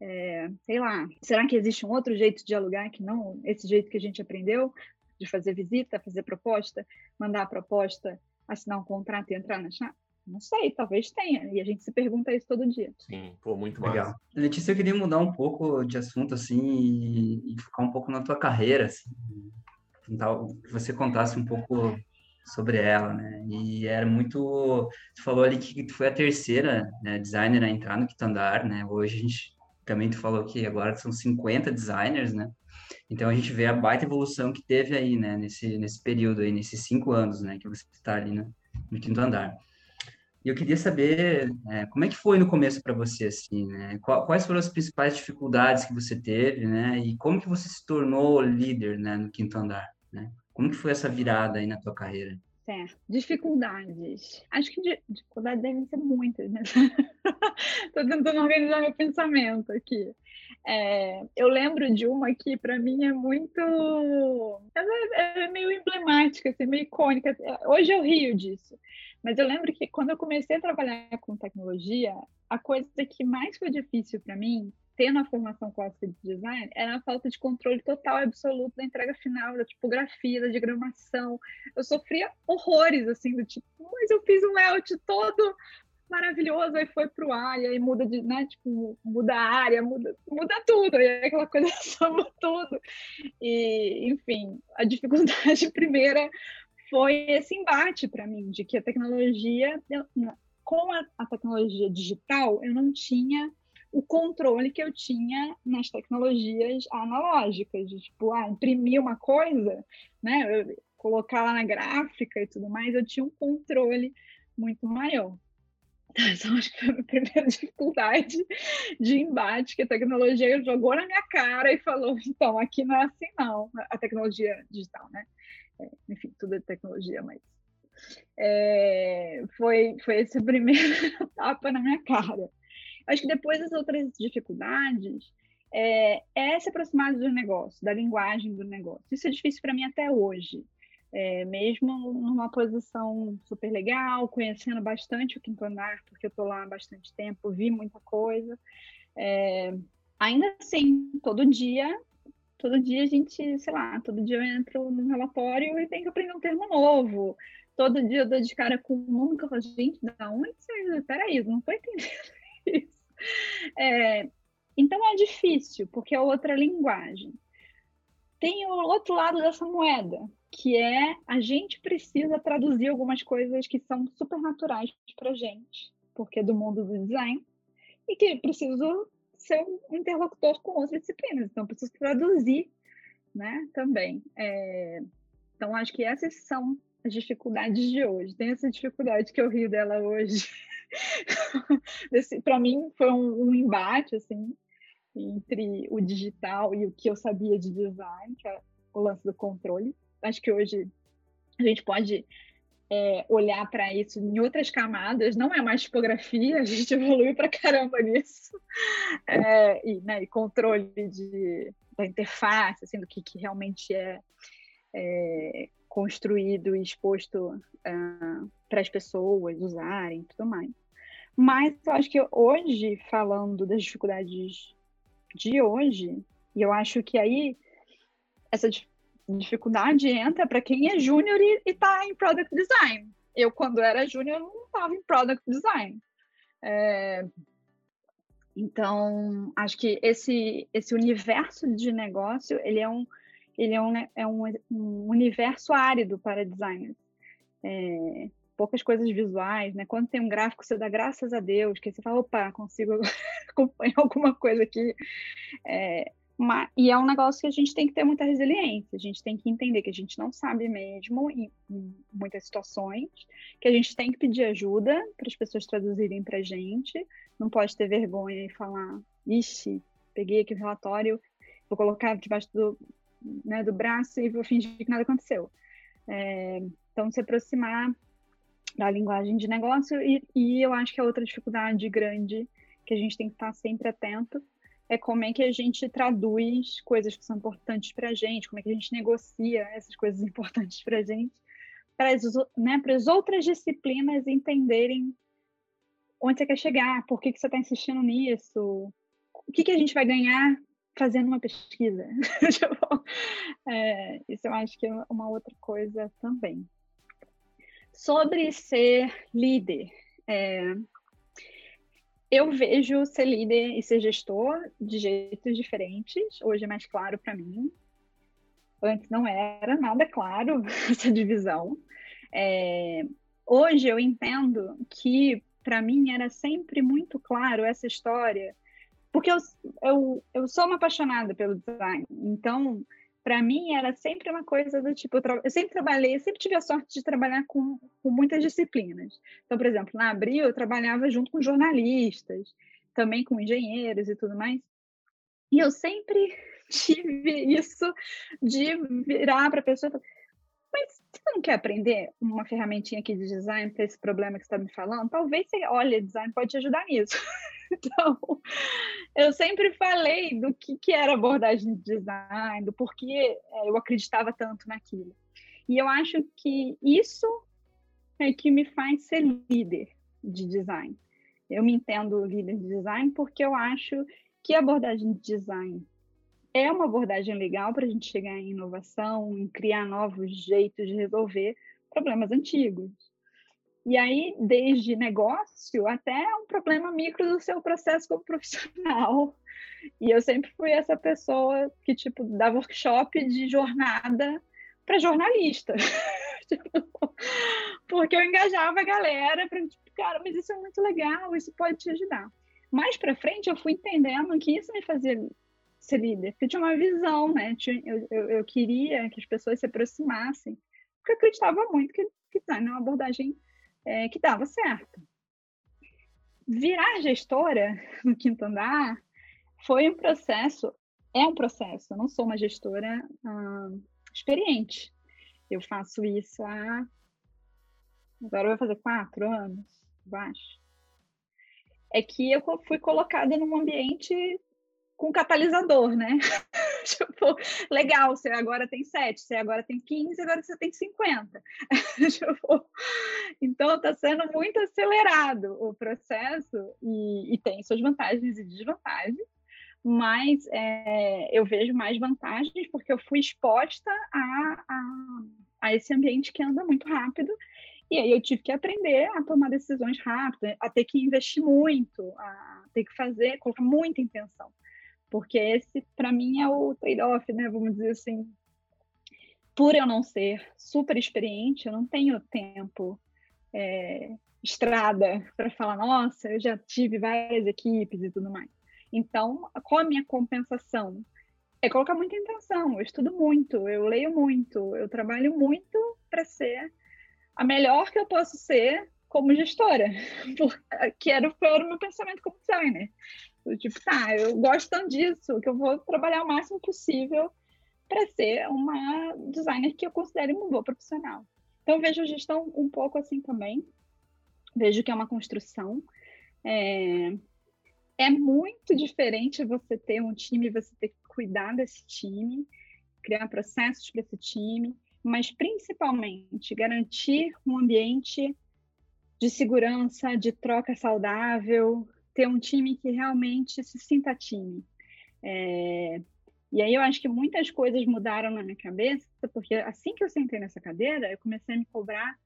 É, sei lá, será que existe um outro jeito de alugar que não esse jeito que a gente aprendeu? De fazer visita, fazer proposta, mandar a proposta, assinar um contrato e entrar na chave? Não sei, talvez tenha. E a gente se pergunta isso todo dia. Sim, pô, muito legal. Massa. Letícia, eu queria mudar um pouco de assunto, assim, e, e focar um pouco na tua carreira, assim. Que você contasse um pouco sobre ela, né? E era muito... Tu falou ali que tu foi a terceira né, designer a entrar no Quinto Andar, né? Hoje a gente... Também tu falou que agora são 50 designers, né? Então a gente vê a baita evolução que teve aí, né? Nesse, nesse período aí, nesses cinco anos, né? Que você está ali no, no Quinto Andar. E eu queria saber é, como é que foi no começo para você, assim, né? Quais foram as principais dificuldades que você teve, né? E como que você se tornou líder, né, no quinto andar, né? Como que foi essa virada aí na tua carreira? Certo. Dificuldades. Acho que dificuldades devem ser muitas, né? *laughs* Estou tentando organizar meu pensamento aqui. É, eu lembro de uma que, para mim, é muito. É, é meio emblemática, assim, meio icônica. Hoje eu rio disso. Mas eu lembro que quando eu comecei a trabalhar com tecnologia, a coisa que mais foi difícil para mim, tendo a formação clássica de design, era a falta de controle total e absoluto da entrega final, da tipografia, da diagramação. Eu sofria horrores, assim, do tipo, mas eu fiz um layout todo maravilhoso, aí foi pro ar, e aí muda de, né, tipo, muda a área, muda, muda tudo, e aí aquela coisa *laughs* soma tudo. E, enfim, a dificuldade *laughs* primeira foi esse embate para mim, de que a tecnologia, com a, a, tecnologia digital, eu não tinha o controle que eu tinha nas tecnologias analógicas, de tipo, ah, imprimir uma coisa, né, colocar lá na gráfica e tudo mais, eu tinha um controle muito maior. *laughs* Então, acho que foi a minha primeira dificuldade de embate que a tecnologia jogou na minha cara e falou: então, aqui não é assim, não, a tecnologia digital, né? É, enfim, tudo é tecnologia, mas é, foi, foi esse *laughs* primeiro tapa na minha cara. Acho que depois as outras dificuldades é, é se aproximar do negócio, da linguagem do negócio. Isso é difícil para mim até hoje. É, mesmo numa posição super legal, conhecendo bastante o Quinto Andar, porque eu estou lá há bastante tempo, vi muita coisa. É, ainda assim, todo dia todo dia a gente, sei lá, todo dia eu entro num relatório e tenho que aprender um termo novo. Todo dia eu dou de cara com um número que eu falo, gente, da onde você... Peraí, não estou entendendo *laughs* isso. É, então é difícil, porque é outra linguagem. Tem o outro lado dessa moeda, que é a gente precisa traduzir algumas coisas que são super naturais para gente, porque é do mundo do design, e que preciso ser um interlocutor com outras disciplinas, então preciso traduzir, né, também. É, então, acho que essas são as dificuldades de hoje. Tem essa dificuldade que eu rio dela hoje. *laughs* Para mim, foi um, um, embate, assim, entre o digital e o que eu sabia de design, que é o lance do controle. Acho que hoje a gente pode é, olhar para isso em outras camadas, não é mais tipografia, a gente *laughs* evoluiu para caramba nisso, é, e, né, e, controle de, da interface, assim, do que, que realmente é, é, construído e exposto uh, para as pessoas usarem e tudo mais. Mas eu acho que hoje, falando das dificuldades de hoje, e eu acho que aí essa dificuldade entra para quem é júnior e está em product design. Eu, quando era júnior, não estava em product design. É... Então, acho que esse, esse universo de negócio, ele é um, ele é um, é um, um universo árido para designers. É, poucas coisas visuais, né? Quando tem um gráfico, você dá graças a Deus, que você fala, opa, consigo *laughs* acompanhar alguma coisa aqui. É, uma, e é um negócio que a gente tem que ter muita resiliência, a gente tem que entender que a gente não sabe mesmo em, em muitas situações, que a gente tem que pedir ajuda para as pessoas traduzirem para a gente, não pode ter vergonha e falar, ixi, peguei aqui o relatório, vou colocar debaixo do, né, do braço e vou fingir que nada aconteceu. É, então, se aproximar da linguagem de negócio. E, e eu acho que a outra dificuldade grande que a gente tem que estar sempre atento é como é que a gente traduz coisas que são importantes para a gente, como é que a gente negocia essas coisas *laughs* importantes para a gente, para as, né, para as outras disciplinas entenderem onde você quer chegar, por que, que você está insistindo nisso, o que, que a gente vai ganhar fazendo uma pesquisa. *laughs* Tipo, é, isso eu acho que é uma outra coisa também. Sobre ser líder, é, eu vejo ser líder e ser gestor de jeitos diferentes. Hoje é mais claro para mim. Antes não era nada claro *laughs* essa divisão. É, hoje eu entendo que para mim era sempre muito claro essa história, porque eu, eu, eu sou uma apaixonada pelo design. Então, para mim era sempre uma coisa do tipo, eu, sempre trabalhei, sempre tive a sorte de trabalhar com, com muitas disciplinas. Então, por exemplo, na Abril eu trabalhava junto com jornalistas, também com engenheiros e tudo mais. E eu sempre *laughs* tive isso de virar para a pessoa e falar, mas você não quer aprender uma ferramentinha aqui de design para esse problema que você está me falando? Talvez você olhe, design pode te ajudar nisso. *laughs* Então, eu sempre falei do que, que era abordagem de design, do porquê é, eu acreditava tanto naquilo. E eu acho que isso é que me faz ser líder de design. Eu me entendo líder de design porque eu acho que a abordagem de design é uma abordagem legal para a gente chegar em inovação, em criar novos jeitos de resolver problemas antigos. E aí, desde negócio até um problema micro do seu processo como profissional. E eu sempre fui essa pessoa que, tipo, dava workshop de jornada para jornalista. *laughs* Porque eu engajava a galera para, tipo, cara, mas isso é muito legal, isso pode te ajudar. Mais para frente, eu fui entendendo que isso me fazia ser líder, porque tinha uma visão, né? Eu, eu, eu queria que as pessoas se aproximassem, porque eu acreditava muito que, que tá, é uma abordagem é, que dava certo. Virar gestora no quinto andar foi um processo, é um processo. Eu não sou uma gestora ah, experiente. Eu faço isso há. Agora vai fazer quatro anos, eu acho. É que eu fui colocada num ambiente com catalisador, né? *laughs* tipo, legal, você agora tem 7, você agora tem 15, agora você tem 50. *laughs* tipo, então, está sendo muito acelerado o processo e, e, tem suas vantagens e desvantagens, mas é, eu vejo mais vantagens porque eu fui exposta a, a, a esse ambiente que anda muito rápido e aí eu tive que aprender a tomar decisões rápidas, a ter que investir muito, a ter que fazer, colocar muita intenção porque esse, para mim, é o trade-off, né? Vamos dizer assim. Por eu não ser super experiente, eu não tenho tempo, é, estrada, para falar, nossa, eu já tive várias equipes e tudo mais. Então, qual a minha compensação? É colocar muita intenção. Eu estudo muito, eu leio muito, eu trabalho muito para ser a melhor que eu posso ser como gestora, *laughs* que era, foi o meu pensamento como designer. Tipo, tá, eu gosto tanto disso que eu vou trabalhar o máximo possível para ser uma designer que eu considere uma boa profissional. Então, vejo a gestão um pouco assim também. Vejo que é uma construção. É, é muito diferente você ter um time, você ter que cuidar desse time, criar processos para esse time, mas principalmente garantir um ambiente de segurança, de troca saudável, ter um time que realmente se sinta time. É, e aí eu acho que muitas coisas mudaram na minha cabeça, porque assim que eu sentei nessa cadeira, eu comecei a me cobrar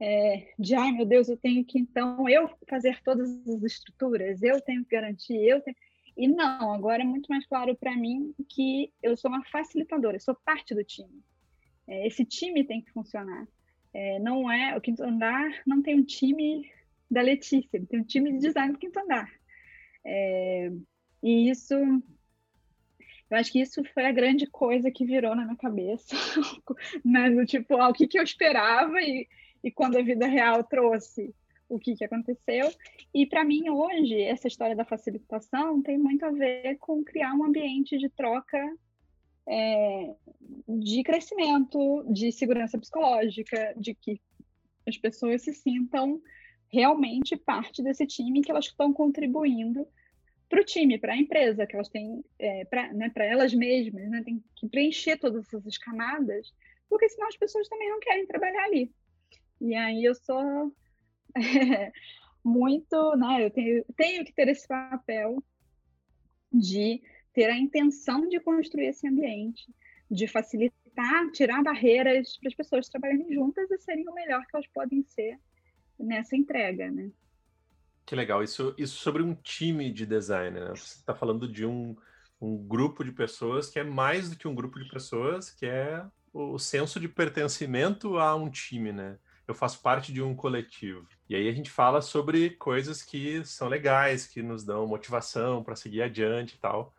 é, de, ai meu Deus, eu tenho que então eu fazer todas as estruturas, eu tenho que garantir, eu tenho... E não, agora é muito mais claro para mim que eu sou uma facilitadora, sou parte do time. É, esse time tem que funcionar. É, não é o quinto andar não tem um time da Letícia, tem um time de design do quinto andar. É, e isso, eu acho que isso foi a grande coisa que virou na minha cabeça, *laughs* né? Do tipo, ah, o que, que eu esperava e, e quando a vida real trouxe o que, que aconteceu. E para mim, hoje, essa história da facilitação tem muito a ver com criar um ambiente de troca é, de crescimento, de segurança psicológica, de que as pessoas se sintam realmente parte desse time que elas estão contribuindo para o time, para a empresa, que elas têm, é, para né, elas mesmas, né, tem que preencher todas essas camadas, porque senão as pessoas também não querem trabalhar ali. E aí eu sou é, *laughs* muito, né, eu tenho, tenho que ter esse papel de ter a intenção de construir esse ambiente, de facilitar, tirar barreiras para as pessoas trabalharem juntas e serem o melhor que elas podem ser nessa entrega, né? Que legal. Isso, isso sobre um time de design, né? Você está falando de um, um grupo de pessoas que é mais do que um grupo de pessoas, que é o senso de pertencimento a um time, né? Eu faço parte de um coletivo. E aí a gente fala sobre coisas que são legais, que nos dão motivação para seguir adiante e tal.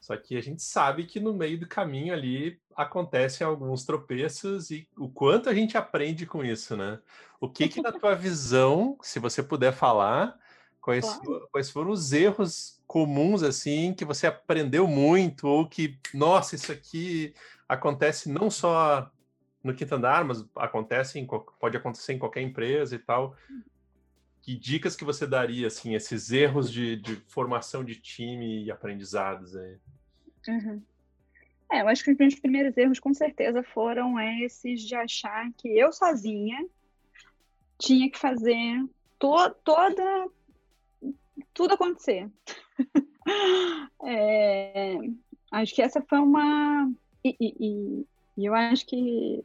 Só que a gente sabe que no meio do caminho ali acontecem alguns tropeços e o quanto a gente aprende com isso, né? O que que na tua visão, se você puder falar, quais, claro. quais foram os erros comuns assim que você aprendeu muito ou que, nossa, isso aqui acontece não só no quinto andar, mas acontece em, pode acontecer em qualquer empresa e tal. Que dicas que você daria, assim, esses erros de, de formação de time e aprendizados aí? Uhum. É, eu acho que os meus primeiros erros, com certeza, foram esses de achar que eu sozinha tinha que fazer to toda tudo acontecer. *laughs* é, acho que essa foi uma e, e, e, eu acho que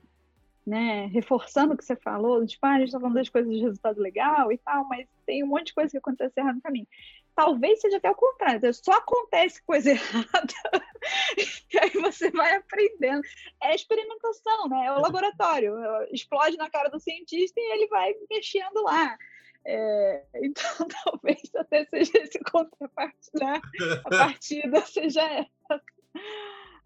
né, reforçando o que você falou, tipo, ah, a gente está falando das coisas de resultado legal e tal, mas tem um monte de coisa que acontece errado no caminho talvez seja até o contrário, só acontece coisa *laughs* errada e aí você vai aprendendo. É experimentação, né? É o laboratório, explode na cara do cientista e ele vai mexendo lá. É, *laughs* então, talvez até seja esse contraparte, né? A *laughs* partida seja essa.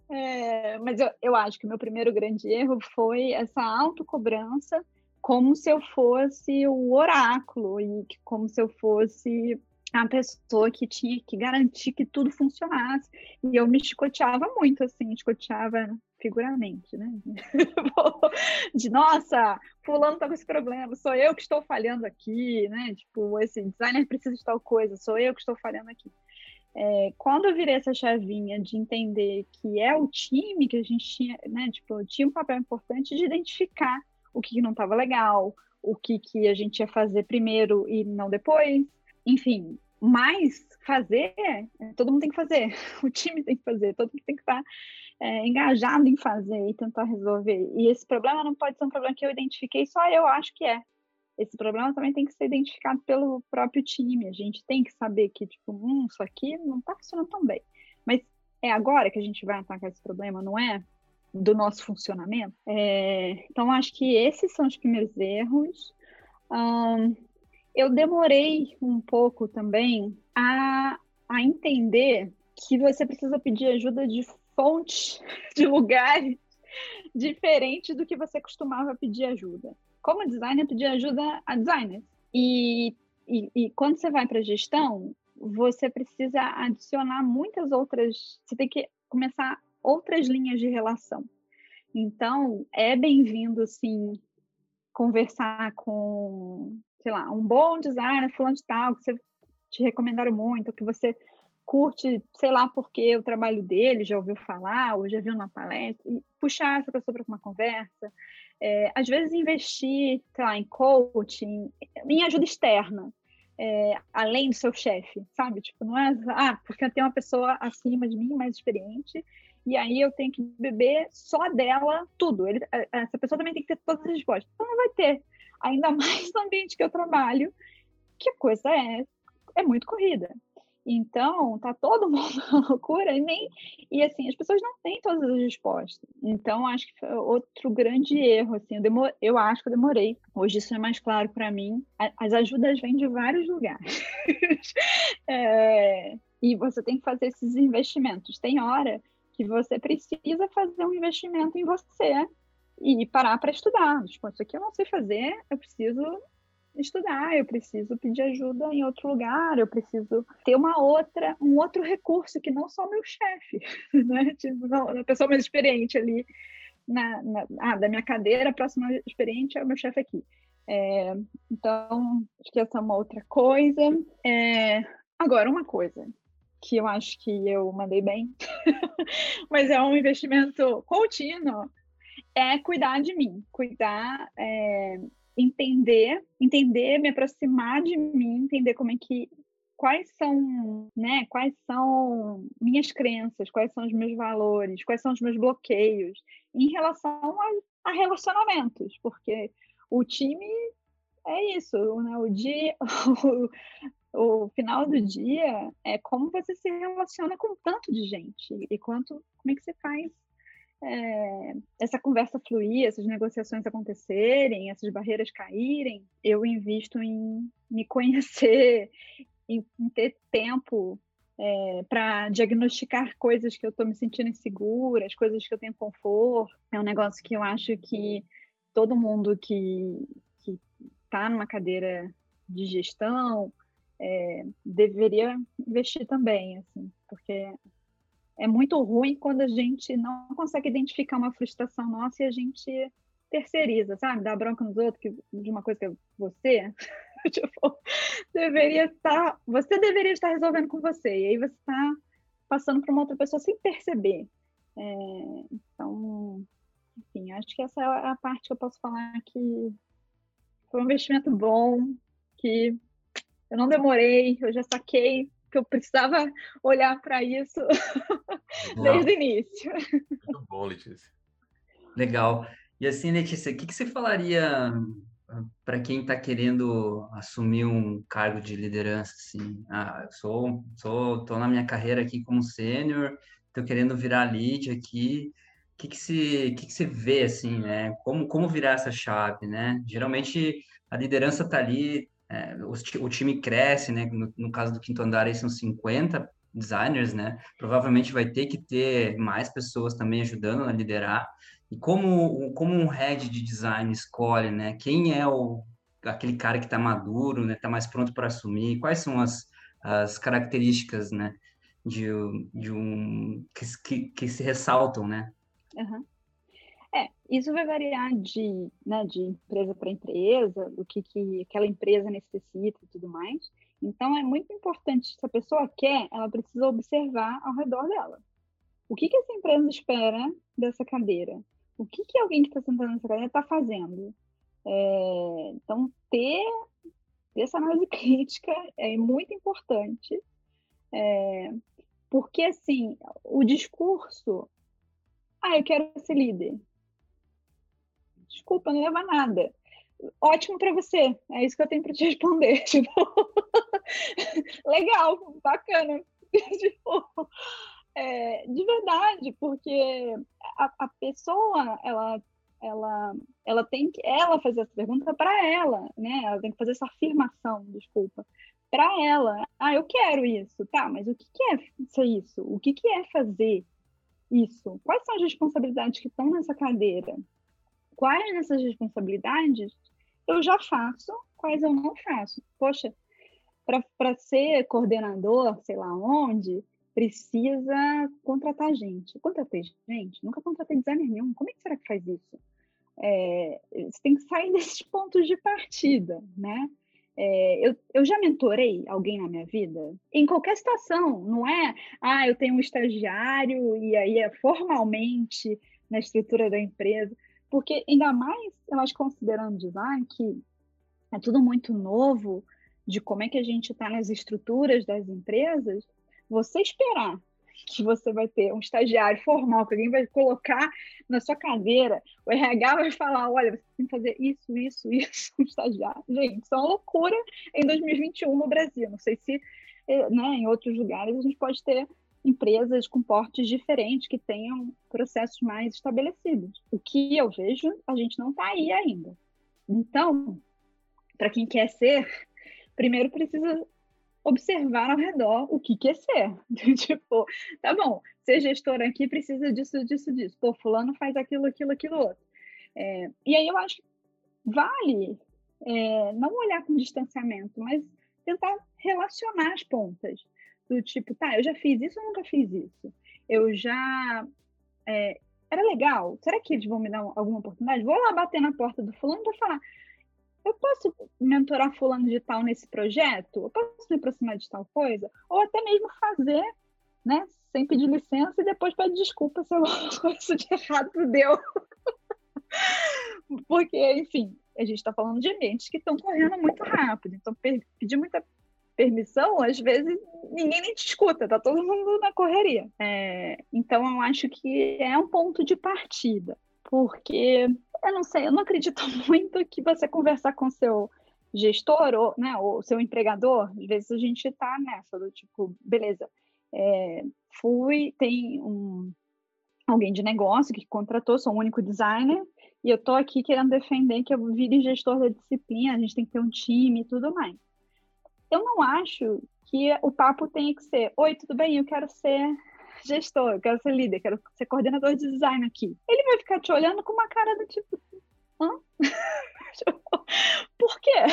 É, mas eu, eu acho que o meu primeiro grande erro foi essa autocobrança, como se eu fosse o oráculo e como se eu fosse a pessoa que tinha que garantir que tudo funcionasse. E eu me chicoteava muito, assim, chicoteava figuramente, né? *laughs* de nossa, fulano tá com esse problema, sou eu que estou falhando aqui, né? Tipo, esse designer precisa de tal coisa, sou eu que estou falhando aqui. É, quando eu virei essa chavinha de entender que é o time que a gente tinha, né? Tipo, tinha um papel importante de identificar o que não estava legal, o que, que a gente ia fazer primeiro e não depois, enfim, mas fazer, todo mundo tem que fazer, *laughs* o time tem que fazer, todo mundo tem que estar é, engajado em fazer e tentar resolver. E esse problema não pode ser um problema que eu identifiquei, só eu acho que é. Esse problema também tem que ser identificado pelo próprio time. A gente tem que saber que, tipo, hum, isso aqui não está funcionando tão bem. Mas é agora que a gente vai atacar esse problema, não é? Do nosso funcionamento. É, então, acho que esses são os primeiros erros. Um, eu demorei um pouco também a, a entender que você precisa pedir ajuda de fontes, *laughs* de lugares diferentes do que você costumava pedir ajuda. Como designer, pedir ajuda a designers. E, e, e quando você vai para gestão, você precisa adicionar muitas outras. Você tem que começar outras linhas de relação. Então, é bem-vindo, sim, conversar com sei lá, um bom designer fulano de tal, que você te recomendaram muito, que você curte, sei lá porque o trabalho dele, já ouviu falar, ou já viu na palestra, e puxar essa pessoa para uma conversa. É, às vezes investir, lá, em coaching, em ajuda externa, é, além do seu chefe, sabe? Tipo, não é, ah, porque eu tenho uma pessoa acima de mim, mais experiente, e aí eu tenho que beber só dela tudo. Ele, essa pessoa também tem que ter todas as respostas. Então não vai ter ainda *laughs* mais no ambiente que eu trabalho, que a coisa é, é muito corrida. Então, tá todo *laughs* mundo na loucura e nem e assim, as pessoas não têm todas as respostas. Então, acho que foi outro grande erro assim, eu, demor, eu acho que eu demorei. Hoje isso é mais claro para mim. As ajudas vêm de vários lugares. *laughs* é, e você tem que fazer esses investimentos. Tem hora que você precisa fazer um investimento em você e parar para estudar. Tipo, isso aqui eu não sei fazer, eu preciso estudar, eu preciso pedir ajuda em outro lugar, eu preciso ter uma outra, um outro recurso que não só meu chefe, *laughs* né? Tipo, a pessoa mais experiente ali na, na ah, da minha cadeira, a próxima experiente é o meu chefe aqui. É, então, acho que essa é uma outra coisa. É, agora, uma coisa que eu acho que eu mandei bem, *laughs* mas é um investimento contínuo, é cuidar de mim, cuidar, é, entender, entender, me aproximar de mim, entender como é que quais são, né, quais são minhas crenças, quais são os meus valores, quais são os meus bloqueios em relação a, a relacionamentos, porque o time é isso, né? O dia, *laughs* o, o, final do dia é como você se relaciona com tanto de gente e quanto, como é que você faz é, essa conversa fluir, essas negociações acontecerem, essas barreiras caírem. Eu invisto em me conhecer, *laughs* em, em ter tempo é, para diagnosticar coisas que eu estou me sentindo insegura, as coisas que eu tenho conforto. É um negócio que eu acho que todo mundo que está numa cadeira de gestão é, deveria investir também, assim, porque é muito ruim quando a gente não consegue identificar uma frustração nossa e a gente terceiriza, sabe? Dá bronca nos outros que, de uma coisa que é você. *laughs* tipo, deveria estar. Você deveria estar resolvendo com você. E aí você está passando para uma outra pessoa sem perceber. É, então, enfim, acho que essa é a parte que eu posso falar que foi um investimento bom, que eu não demorei, eu já saquei que eu precisava olhar para isso *laughs* desde o início. Muito bom, Letícia. Legal. E assim, Letícia, o que, que você falaria para quem está querendo assumir um cargo de liderança? Assim, ah, sou, sou, tô na minha carreira aqui como sênior, estou querendo virar lead aqui. O que, que, se, que, que você vê assim, né? Como, como virar essa chave, né? Geralmente a liderança está ali, é, o, o, time cresce, né? No, no, caso do quinto andar, aí são 50 designers, né? Provavelmente vai ter que ter mais pessoas também ajudando a liderar. E como, como um head de design escolhe, né? Quem é o, aquele cara que está maduro, né? Está mais pronto para assumir? Quais são as, as características, né? De, de um que, que, que se ressaltam, né? Uhum. É, isso vai variar de, né, de empresa para empresa, do que, que aquela empresa necessita e tudo mais. Então, é muito importante, se a pessoa quer, ela precisa observar ao redor dela. O que, que essa empresa espera dessa cadeira? O que, que alguém que está sentando nessa cadeira está fazendo? É, então, ter, ter, essa análise *laughs* crítica é muito importante, é, porque, assim, o discurso, ah, eu quero ser líder. Desculpa, não leva nada ótimo para você. É isso que eu tenho para te responder. *laughs* Tipo, legal, bacana. *laughs* tipo, é, de verdade, porque a, a, pessoa, ela, ela, ela tem que ela fazer essa pergunta para ela, né? Ela tem que fazer essa afirmação, desculpa, para ela. Ah, eu quero isso, tá? Mas o que, que é ser isso? O que, que é fazer isso? Quais são as responsabilidades que estão nessa cadeira? Quais dessas responsabilidades eu já faço, quais eu não faço? Poxa, para ser coordenador, sei lá onde, precisa contratar gente. Eu contratei gente? Nunca contratei designer nenhum. Como é que será que faz isso? É, você tem que sair *laughs* desses pontos de partida, né? É, eu, eu já mentorei alguém na minha vida? Em qualquer situação, não é? Ah, eu tenho um estagiário e aí é formalmente na estrutura da empresa. Porque, ainda mais, eu acho, considerando design, que é tudo muito novo, de como é que a gente está nas estruturas das empresas, você esperar que você vai ter um estagiário formal, que alguém vai colocar na sua cadeira, o RH vai falar, olha, você tem que fazer isso, isso, *laughs* isso, um estagiário. Gente, isso é uma loucura em 2021 no Brasil. Não sei se eh, né, em outros lugares a gente pode ter empresas com portes diferentes que tenham processos mais estabelecidos. O que eu vejo, a gente não está aí ainda. Então, para quem quer ser, primeiro precisa observar ao redor o que quer ser. *laughs* tipo, tá bom, ser gestor aqui precisa disso, disso, disso. Pô, fulano faz aquilo, aquilo, aquilo outro. É, e aí eu acho que vale é, não olhar com distanciamento, mas tentar relacionar as pontas do tipo, tá, eu já fiz isso ou nunca fiz isso? Eu já. É, era legal? Será que eles vão me dar alguma oportunidade? Vou lá bater na porta do fulano para falar. eu posso mentorar fulano de tal nesse projeto? Eu posso me aproximar de tal coisa? Ou até mesmo fazer, né? Sem pedir licença e depois pede desculpa se alguma *laughs* coisa de errado deu. *laughs* Porque, enfim, a gente está falando de ambientes que estão correndo muito rápido. Então, pedir muita permissão, às vezes ninguém nem te escuta, tá todo mundo na correria. É, então, eu acho que é um ponto de partida, porque eu não sei, eu não acredito *laughs* muito que você conversar com seu gestor ou, né, ou seu empregador, às vezes a gente tá nessa, do tipo, beleza, é, fui, tem um, alguém de negócio que contratou, sou o único designer, e eu tô aqui querendo defender que eu vire gestor da disciplina, a gente tem que ter um time e tudo mais. Eu não acho que o papo tenha que ser, oi, tudo bem, eu quero ser gestor, eu quero ser líder, quero ser coordenador de design aqui. Ele vai ficar te olhando com uma cara do tipo, hã? *laughs* Por quê?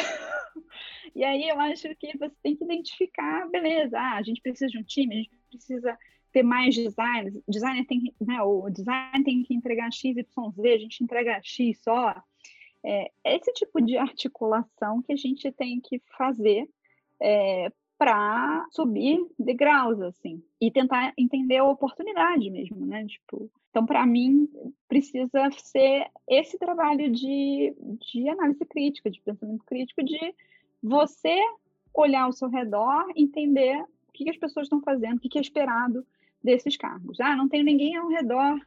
E aí eu acho que você tem que identificar, beleza, ah, a gente precisa de um time, a gente precisa ter mais designers, designer tem, né, o design tem que entregar X, Y, Z, a gente entrega X só. É, esse tipo de articulação que a gente tem que fazer é, para subir degraus, assim, e tentar entender a oportunidade mesmo, né? Tipo, então, para mim, precisa ser esse trabalho de, de análise crítica, de pensamento crítico, de você olhar ao seu redor, entender o que, as pessoas estão fazendo, o que, é esperado desses cargos. Ah, não tenho ninguém ao redor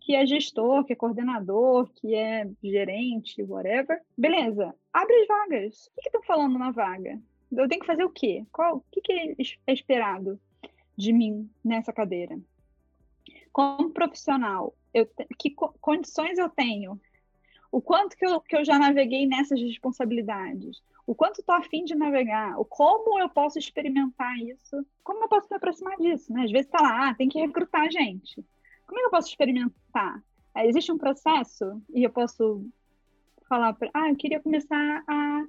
que é gestor, que é coordenador, que é gerente, whatever. Beleza, abre as vagas. O que estão falando na vaga? Eu tenho que fazer o quê? Qual, o que, que é esperado de mim nessa cadeira? Como profissional, eu, que condições eu tenho? O quanto que eu, que eu já naveguei nessas responsabilidades? O quanto estou afim de navegar? O como eu posso experimentar isso? Como eu posso me aproximar disso? Né? Às vezes está lá, ah, tem que recrutar gente. Como é que eu posso experimentar? É, existe um processo e eu posso falar, pra, ah, eu queria começar a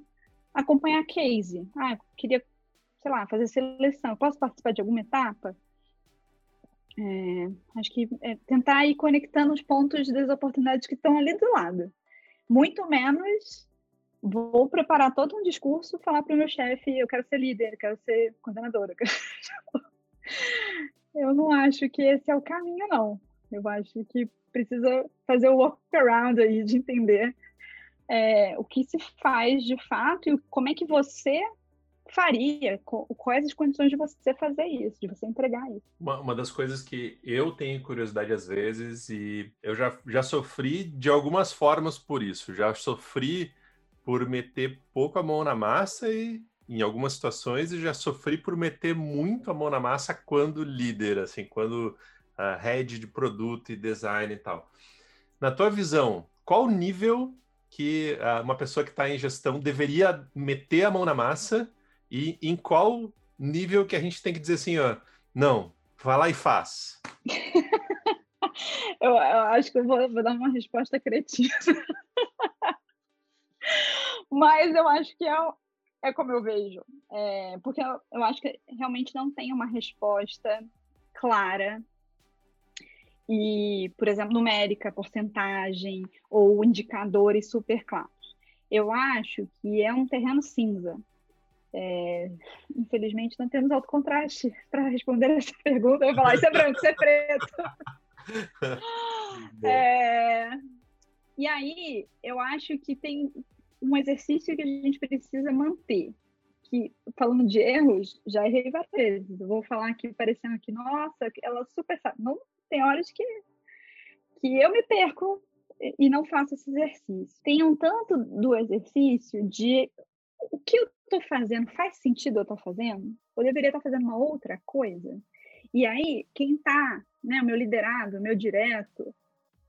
acompanhar case. Ah, queria, sei lá, fazer seleção. Posso participar de alguma etapa? É, acho que é tentar ir conectando os pontos das oportunidades que estão ali do lado. Muito menos vou preparar todo um discurso, falar para o meu chefe, eu quero ser líder, eu quero ser coordenadora. *laughs* Eu não acho que esse é o caminho, não. Eu acho que precisa fazer o workaround aí de entender é, o que se faz de fato e como é que você faria, quais as condições de você fazer isso, de você entregar isso. Uma, uma, das coisas que eu tenho curiosidade às vezes, e eu já, já sofri de algumas formas por isso, já sofri por meter pouco a mão na massa e em algumas situações e já sofri por meter muito a mão na massa quando líder, assim, quando uh, head de produto e design e tal. Na tua visão, qual nível que uh, uma pessoa que está em gestão deveria meter a mão na massa e em qual nível que a gente tem que dizer assim, ó, não, vá lá e faz. *laughs* eu, eu, acho que eu vou, vou dar uma resposta cretina. *laughs* Mas eu acho que é, é como eu vejo. É, porque eu, eu acho que realmente não tem uma resposta clara e, por exemplo, numérica, porcentagem ou indicadores super claros. Eu acho que é um terreno cinza. É, infelizmente, não temos autocontraste *laughs* para responder essa pergunta. Eu vou falar, isso é branco, isso é preto. *laughs* é, e aí, eu acho que tem um exercício que a gente precisa manter. Que, falando de erros, já errei várias vezes. Eu vou falar aqui, parecendo que, nossa, ela super sabe. Não tem horas que, que eu me perco e não faço esse exercício. Tem um tanto do exercício de o que eu estou fazendo faz sentido eu estou fazendo? Ou deveria estar fazendo uma outra coisa? E aí, quem está, né, o meu liderado, o meu direto,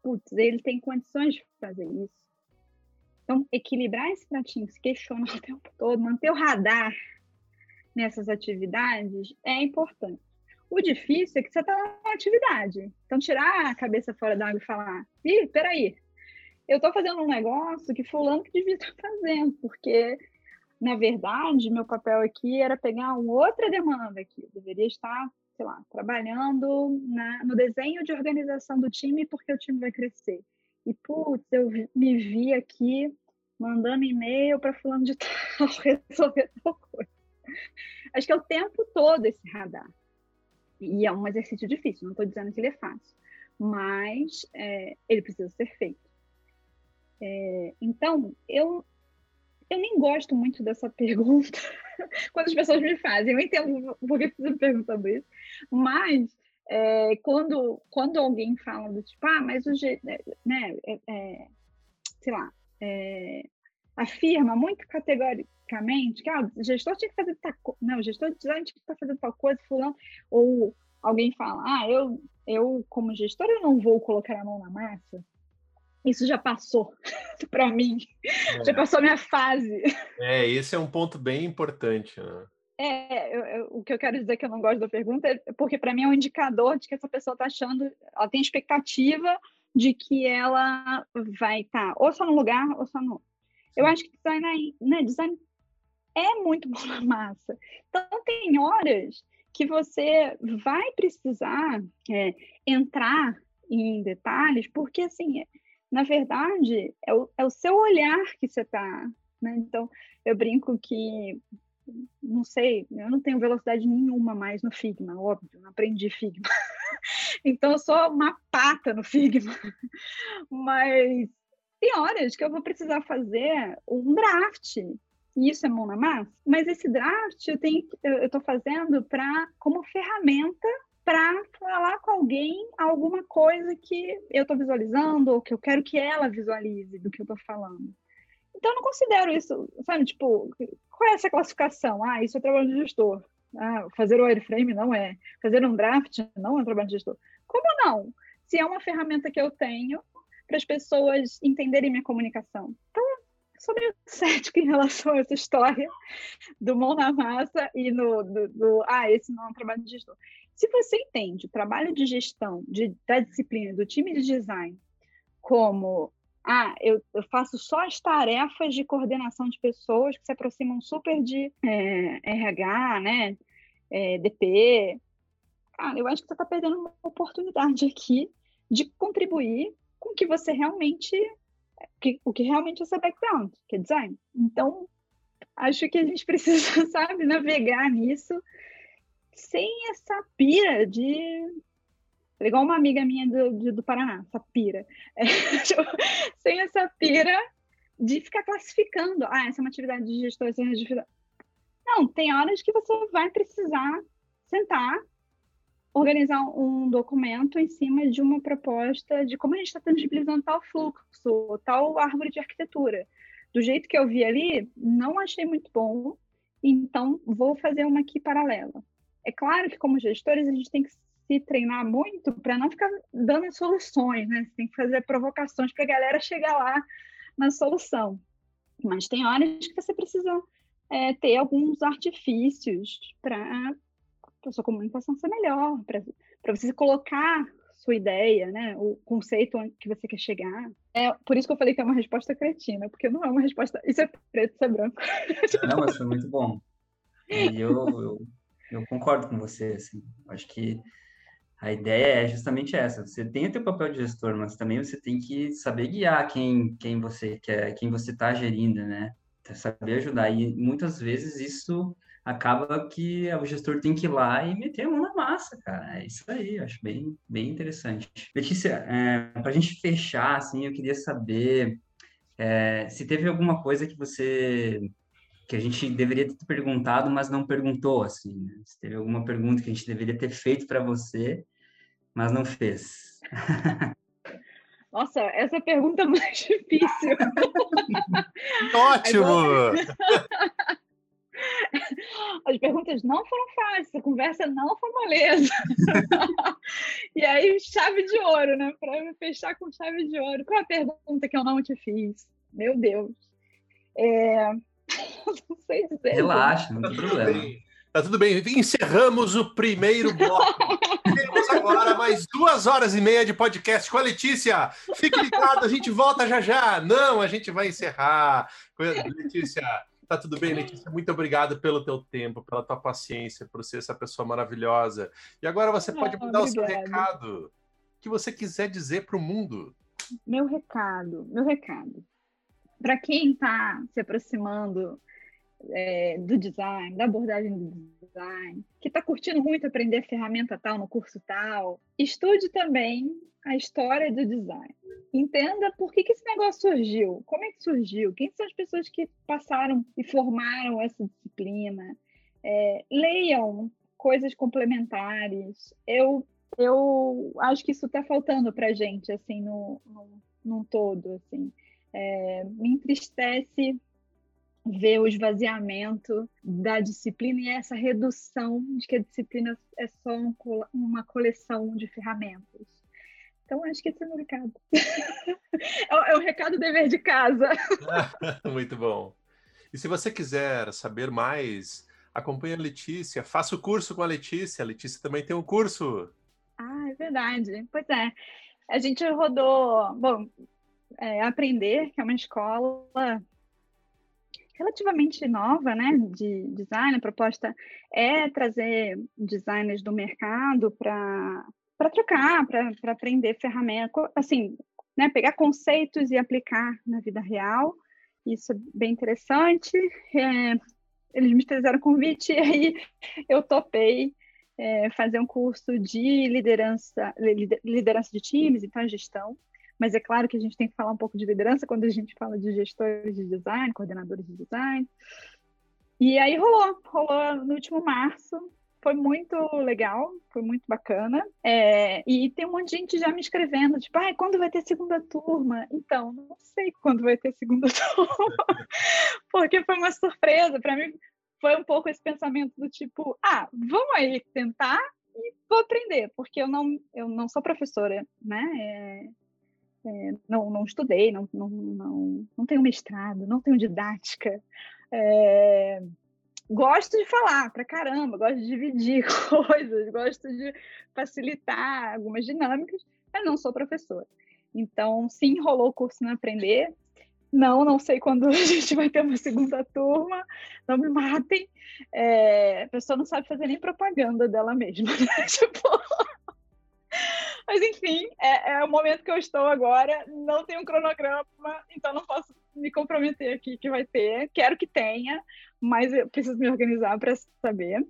putz, ele tem condições de fazer isso. Então, equilibrar esse pratinho, se questionar *laughs* o tempo todo, manter o radar nessas atividades é importante. O difícil é que você está na atividade. Então, tirar a cabeça fora d'água e falar: ih, peraí, eu estou fazendo um negócio que fulano que devia estar fazendo, porque, na verdade, meu papel aqui era pegar uma outra demanda aqui. Eu deveria estar, sei lá, trabalhando na, no desenho de organização do time porque o time vai crescer. E, putz, eu me vi aqui mandando e-mail para fulano de *laughs* tal resolver tal coisa. Acho que é o tempo todo esse radar. E é um exercício difícil, não estou dizendo que ele é fácil, mas é, ele precisa ser feito. É, então, eu, eu nem gosto muito dessa *laughs* pergunta quando as pessoas me fazem. Eu entendo por que você me perguntando isso, mas é, quando, quando alguém fala do tipo, ah, mas o jeito, né, é, é, sei lá, é, afirma muito categoricamente que ah, o gestor tinha que fazer tal coisa, não, o gestor de design tinha que estar fazendo tal coisa, fulano, ou alguém fala, ah, eu, eu como gestor, eu não vou colocar a mão na massa, isso já passou *laughs* para mim, é. já passou a minha fase. É, esse é um ponto bem importante, né? É, eu, eu, o que eu quero dizer que eu não gosto da pergunta é porque para mim é um indicador de que essa pessoa está achando, ela tem expectativa de que ela vai estar tá, ou só no lugar ou só no. Eu acho que design, né, design é muito *laughs* bom na massa. Então tem horas que você vai precisar é, entrar em detalhes, porque assim na verdade, é o, é o seu olhar que você está. Né? Então, eu brinco que, não sei, eu não tenho velocidade nenhuma mais no Figma, óbvio, não aprendi Figma. *laughs* então, eu sou uma pata no Figma. *laughs* Mas tem horas que eu vou precisar fazer um draft. E isso é mão na massa. Mas esse draft eu tenho, eu estou fazendo para como ferramenta para falar com alguém alguma coisa que eu estou visualizando ou que eu quero que ela visualize do que eu estou falando. Então, eu não considero isso, sabe, tipo, qual é essa classificação? Ah, isso é trabalho de gestor. Ah, fazer o wireframe não é. Fazer um draft não é trabalho de gestor. Como não? Se é uma ferramenta que eu tenho para as pessoas entenderem minha comunicação. Então, sou meio *laughs* cético em relação a essa história do mão na massa e no, do, do ah, esse não é um trabalho de gestor. Se você entende o trabalho de gestão de, da disciplina do time de design como ah, eu, eu, faço só as tarefas de coordenação de pessoas que se aproximam super de é, RH, né, é, DP. Cara, eu acho que você está perdendo uma oportunidade aqui de contribuir com o que você realmente, que, o que realmente é seu background, que é design. Então, acho que a gente *laughs* precisa, sabe, navegar nisso sem essa pira de. Igual uma amiga minha do, de, do Paraná, essa pira. É, *laughs* sem essa pira de ficar classificando. Ah, essa é uma atividade de gestor, essa é uma atividade. Não, tem horas que você vai precisar sentar, organizar um documento em cima de uma proposta de como a gente está tangibilizando tal fluxo, tal árvore de arquitetura. Do jeito que eu vi ali, não achei muito bom, então vou fazer uma aqui paralela. É claro que, como gestores, a gente tem que se treinar muito para não ficar dando soluções, né? Você tem que fazer provocações para a galera chegar lá na solução. Mas tem horas que você precisa é, ter alguns artifícios para a sua comunicação ser melhor, para você colocar sua ideia, né? O conceito que você quer chegar. É por isso que eu falei que é uma resposta cretina, porque não é uma resposta. Isso é preto, isso é branco. *laughs* Não, mas foi muito bom. E eu, eu eu concordo com você, assim. Acho que a ideia é justamente essa. Você tem o teu papel de gestor, mas também você tem que saber guiar quem, quem você quer, quem você está gerindo, né? Saber ajudar. E muitas vezes isso acaba que o gestor tem que ir lá e meter a mão na massa, cara. É isso aí, eu acho bem, bem interessante. Letícia, é, para a gente fechar, assim, eu queria saber é, se teve alguma coisa que você que a gente deveria ter perguntado, mas não perguntou, assim, né? Se teve alguma pergunta que a gente deveria ter feito para você, mas não fez. *laughs* Nossa, essa é a pergunta mais *laughs* difícil. *laughs* Ótimo! *laughs* As perguntas não foram fáceis, a conversa não foi moleza. *laughs* e aí, chave de ouro, né? Para fechar com chave de ouro. Qual é a pergunta que eu não te fiz? Meu Deus. É, *laughs* não sei dizer. Relaxa, não tem tá problema. Bem. Tá tudo bem. Encerramos o primeiro bloco. Temos agora mais duas horas e meia de podcast com a Letícia. Fique ligado, a gente volta já já. Não, a gente vai encerrar. Letícia, tá tudo bem, Letícia? Muito obrigado pelo teu tempo, pela tua paciência, por ser essa pessoa maravilhosa. E agora você pode mandar o seu recado. Que você quiser dizer para o mundo. Meu recado, meu recado para quem está se aproximando é, do design, da abordagem do design, que está curtindo muito aprender ferramenta tal no curso tal, estude também a história do design. Entenda por que, que esse negócio surgiu, como é que surgiu, quem são as pessoas que passaram e formaram essa disciplina. É, leiam coisas complementares. Eu, eu acho que isso está faltando para a gente, assim, no, no, num todo, assim. É, me entristece ver o esvaziamento da disciplina e essa redução de que a disciplina é só um, uma coleção de ferramentas. Então, acho que esse é o meu recado. *laughs* é, o, é recado dever de casa. *laughs* Muito bom. E se você quiser saber mais, acompanhe a Letícia, faça o curso com a Letícia. A Letícia também tem um curso. Ah, é verdade. Pois é. A gente rodou, bom, é, Aprender, que é uma escola relativamente nova, né, de design. A proposta é trazer designers do mercado para para trocar, para aprender ferramentas, assim, né, pegar conceitos e aplicar na vida real. Isso é bem interessante. É, eles me fizeram convite e aí eu topei é, fazer um curso de liderança, liderança de times, então gestão. Mas é claro que a gente tem que falar um pouco de liderança quando a gente fala de gestores de design, coordenadores de design. E aí rolou, rolou no último março. Foi muito legal, foi muito bacana. É, e tem um monte de gente já me escrevendo, tipo, ah, quando vai ter segunda turma? Então, não sei quando vai ter segunda *laughs* turma, porque foi uma surpresa. Para mim, foi um pouco esse pensamento do tipo, ah, vamos aí tentar e vou aprender, porque eu não, eu não sou professora, né? É, não, não estudei, não, não, não, não tenho mestrado, não tenho didática. É, gosto de falar pra caramba, gosto de dividir *laughs* coisas, gosto de facilitar algumas dinâmicas, mas não sou professora. Então, sim, rolou o curso no Aprender. Não, não sei quando *laughs* a gente vai ter uma segunda turma, não me matem. É, a pessoa não sabe fazer nem propaganda dela mesma, *laughs* né? tipo, mas enfim, é, é, o momento que eu estou agora. Não tem um cronograma, então não posso me comprometer aqui que vai ter. Quero que tenha, mas eu preciso me organizar para saber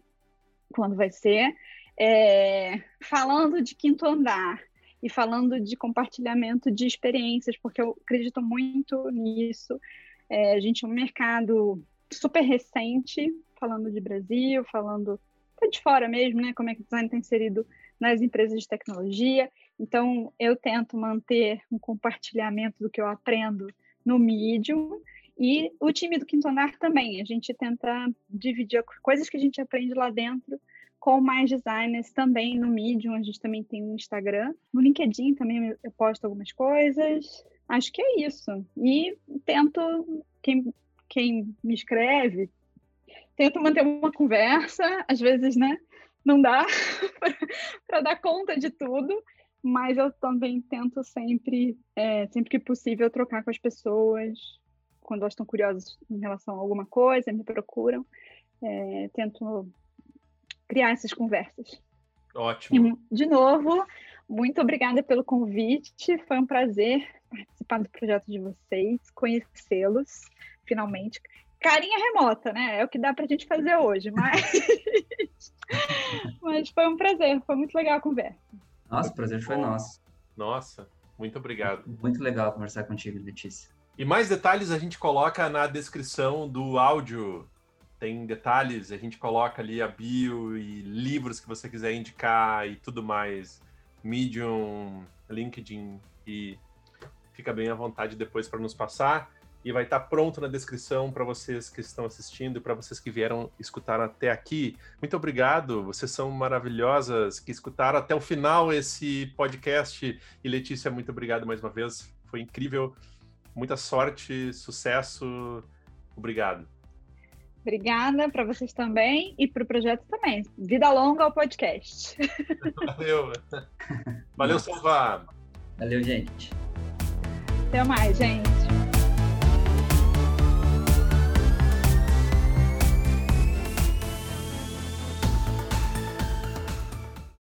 quando vai ser. É, falando de quinto andar e falando de compartilhamento de experiências, porque eu acredito muito nisso. É, a gente é um mercado super recente, falando de Brasil, falando de fora mesmo, né? Como é que o design está inserido nas empresas de tecnologia. Então, eu tento manter um compartilhamento do que eu aprendo no Medium e o time do Quinto Andar também. A gente tenta dividir coisas que a gente aprende lá dentro com mais designers também no Medium. A gente também tem um Instagram. No LinkedIn também eu posto algumas coisas. Acho que é isso. E tento, quem, quem me escreve, tento manter uma conversa, às vezes, né? Não dá *laughs* para dar conta de tudo, mas eu também tento sempre, é, sempre que possível, trocar com as pessoas quando elas estão curiosas em relação a alguma coisa, me procuram, é, tento criar essas conversas. Ótimo. E, de novo, muito obrigada pelo convite, foi um prazer participar do projeto de vocês, conhecê-los finalmente carinha remota, né? É o que dá para a gente fazer hoje, mas... *laughs* mas foi um prazer, foi muito legal a conversa. Nossa, o prazer foi nosso. Nossa, muito obrigado. Muito legal conversar contigo, Letícia. E mais detalhes a gente coloca na descrição do áudio. Tem detalhes, a gente coloca ali a bio e livros que você quiser indicar e tudo mais. Medium, LinkedIn e fica bem à vontade depois para nos passar e vai estar pronto na descrição para vocês que estão assistindo, para vocês que vieram escutar até aqui. Muito obrigado, vocês são maravilhosas que escutaram até o final esse podcast. E Letícia, muito obrigado mais uma vez, foi incrível. Muita sorte, sucesso. Obrigado. Obrigada para vocês também e para o projeto também. Vida longa ao podcast. *laughs* *laughs* Valeu. Valeu, Salvar. Valeu, gente. Até mais, gente.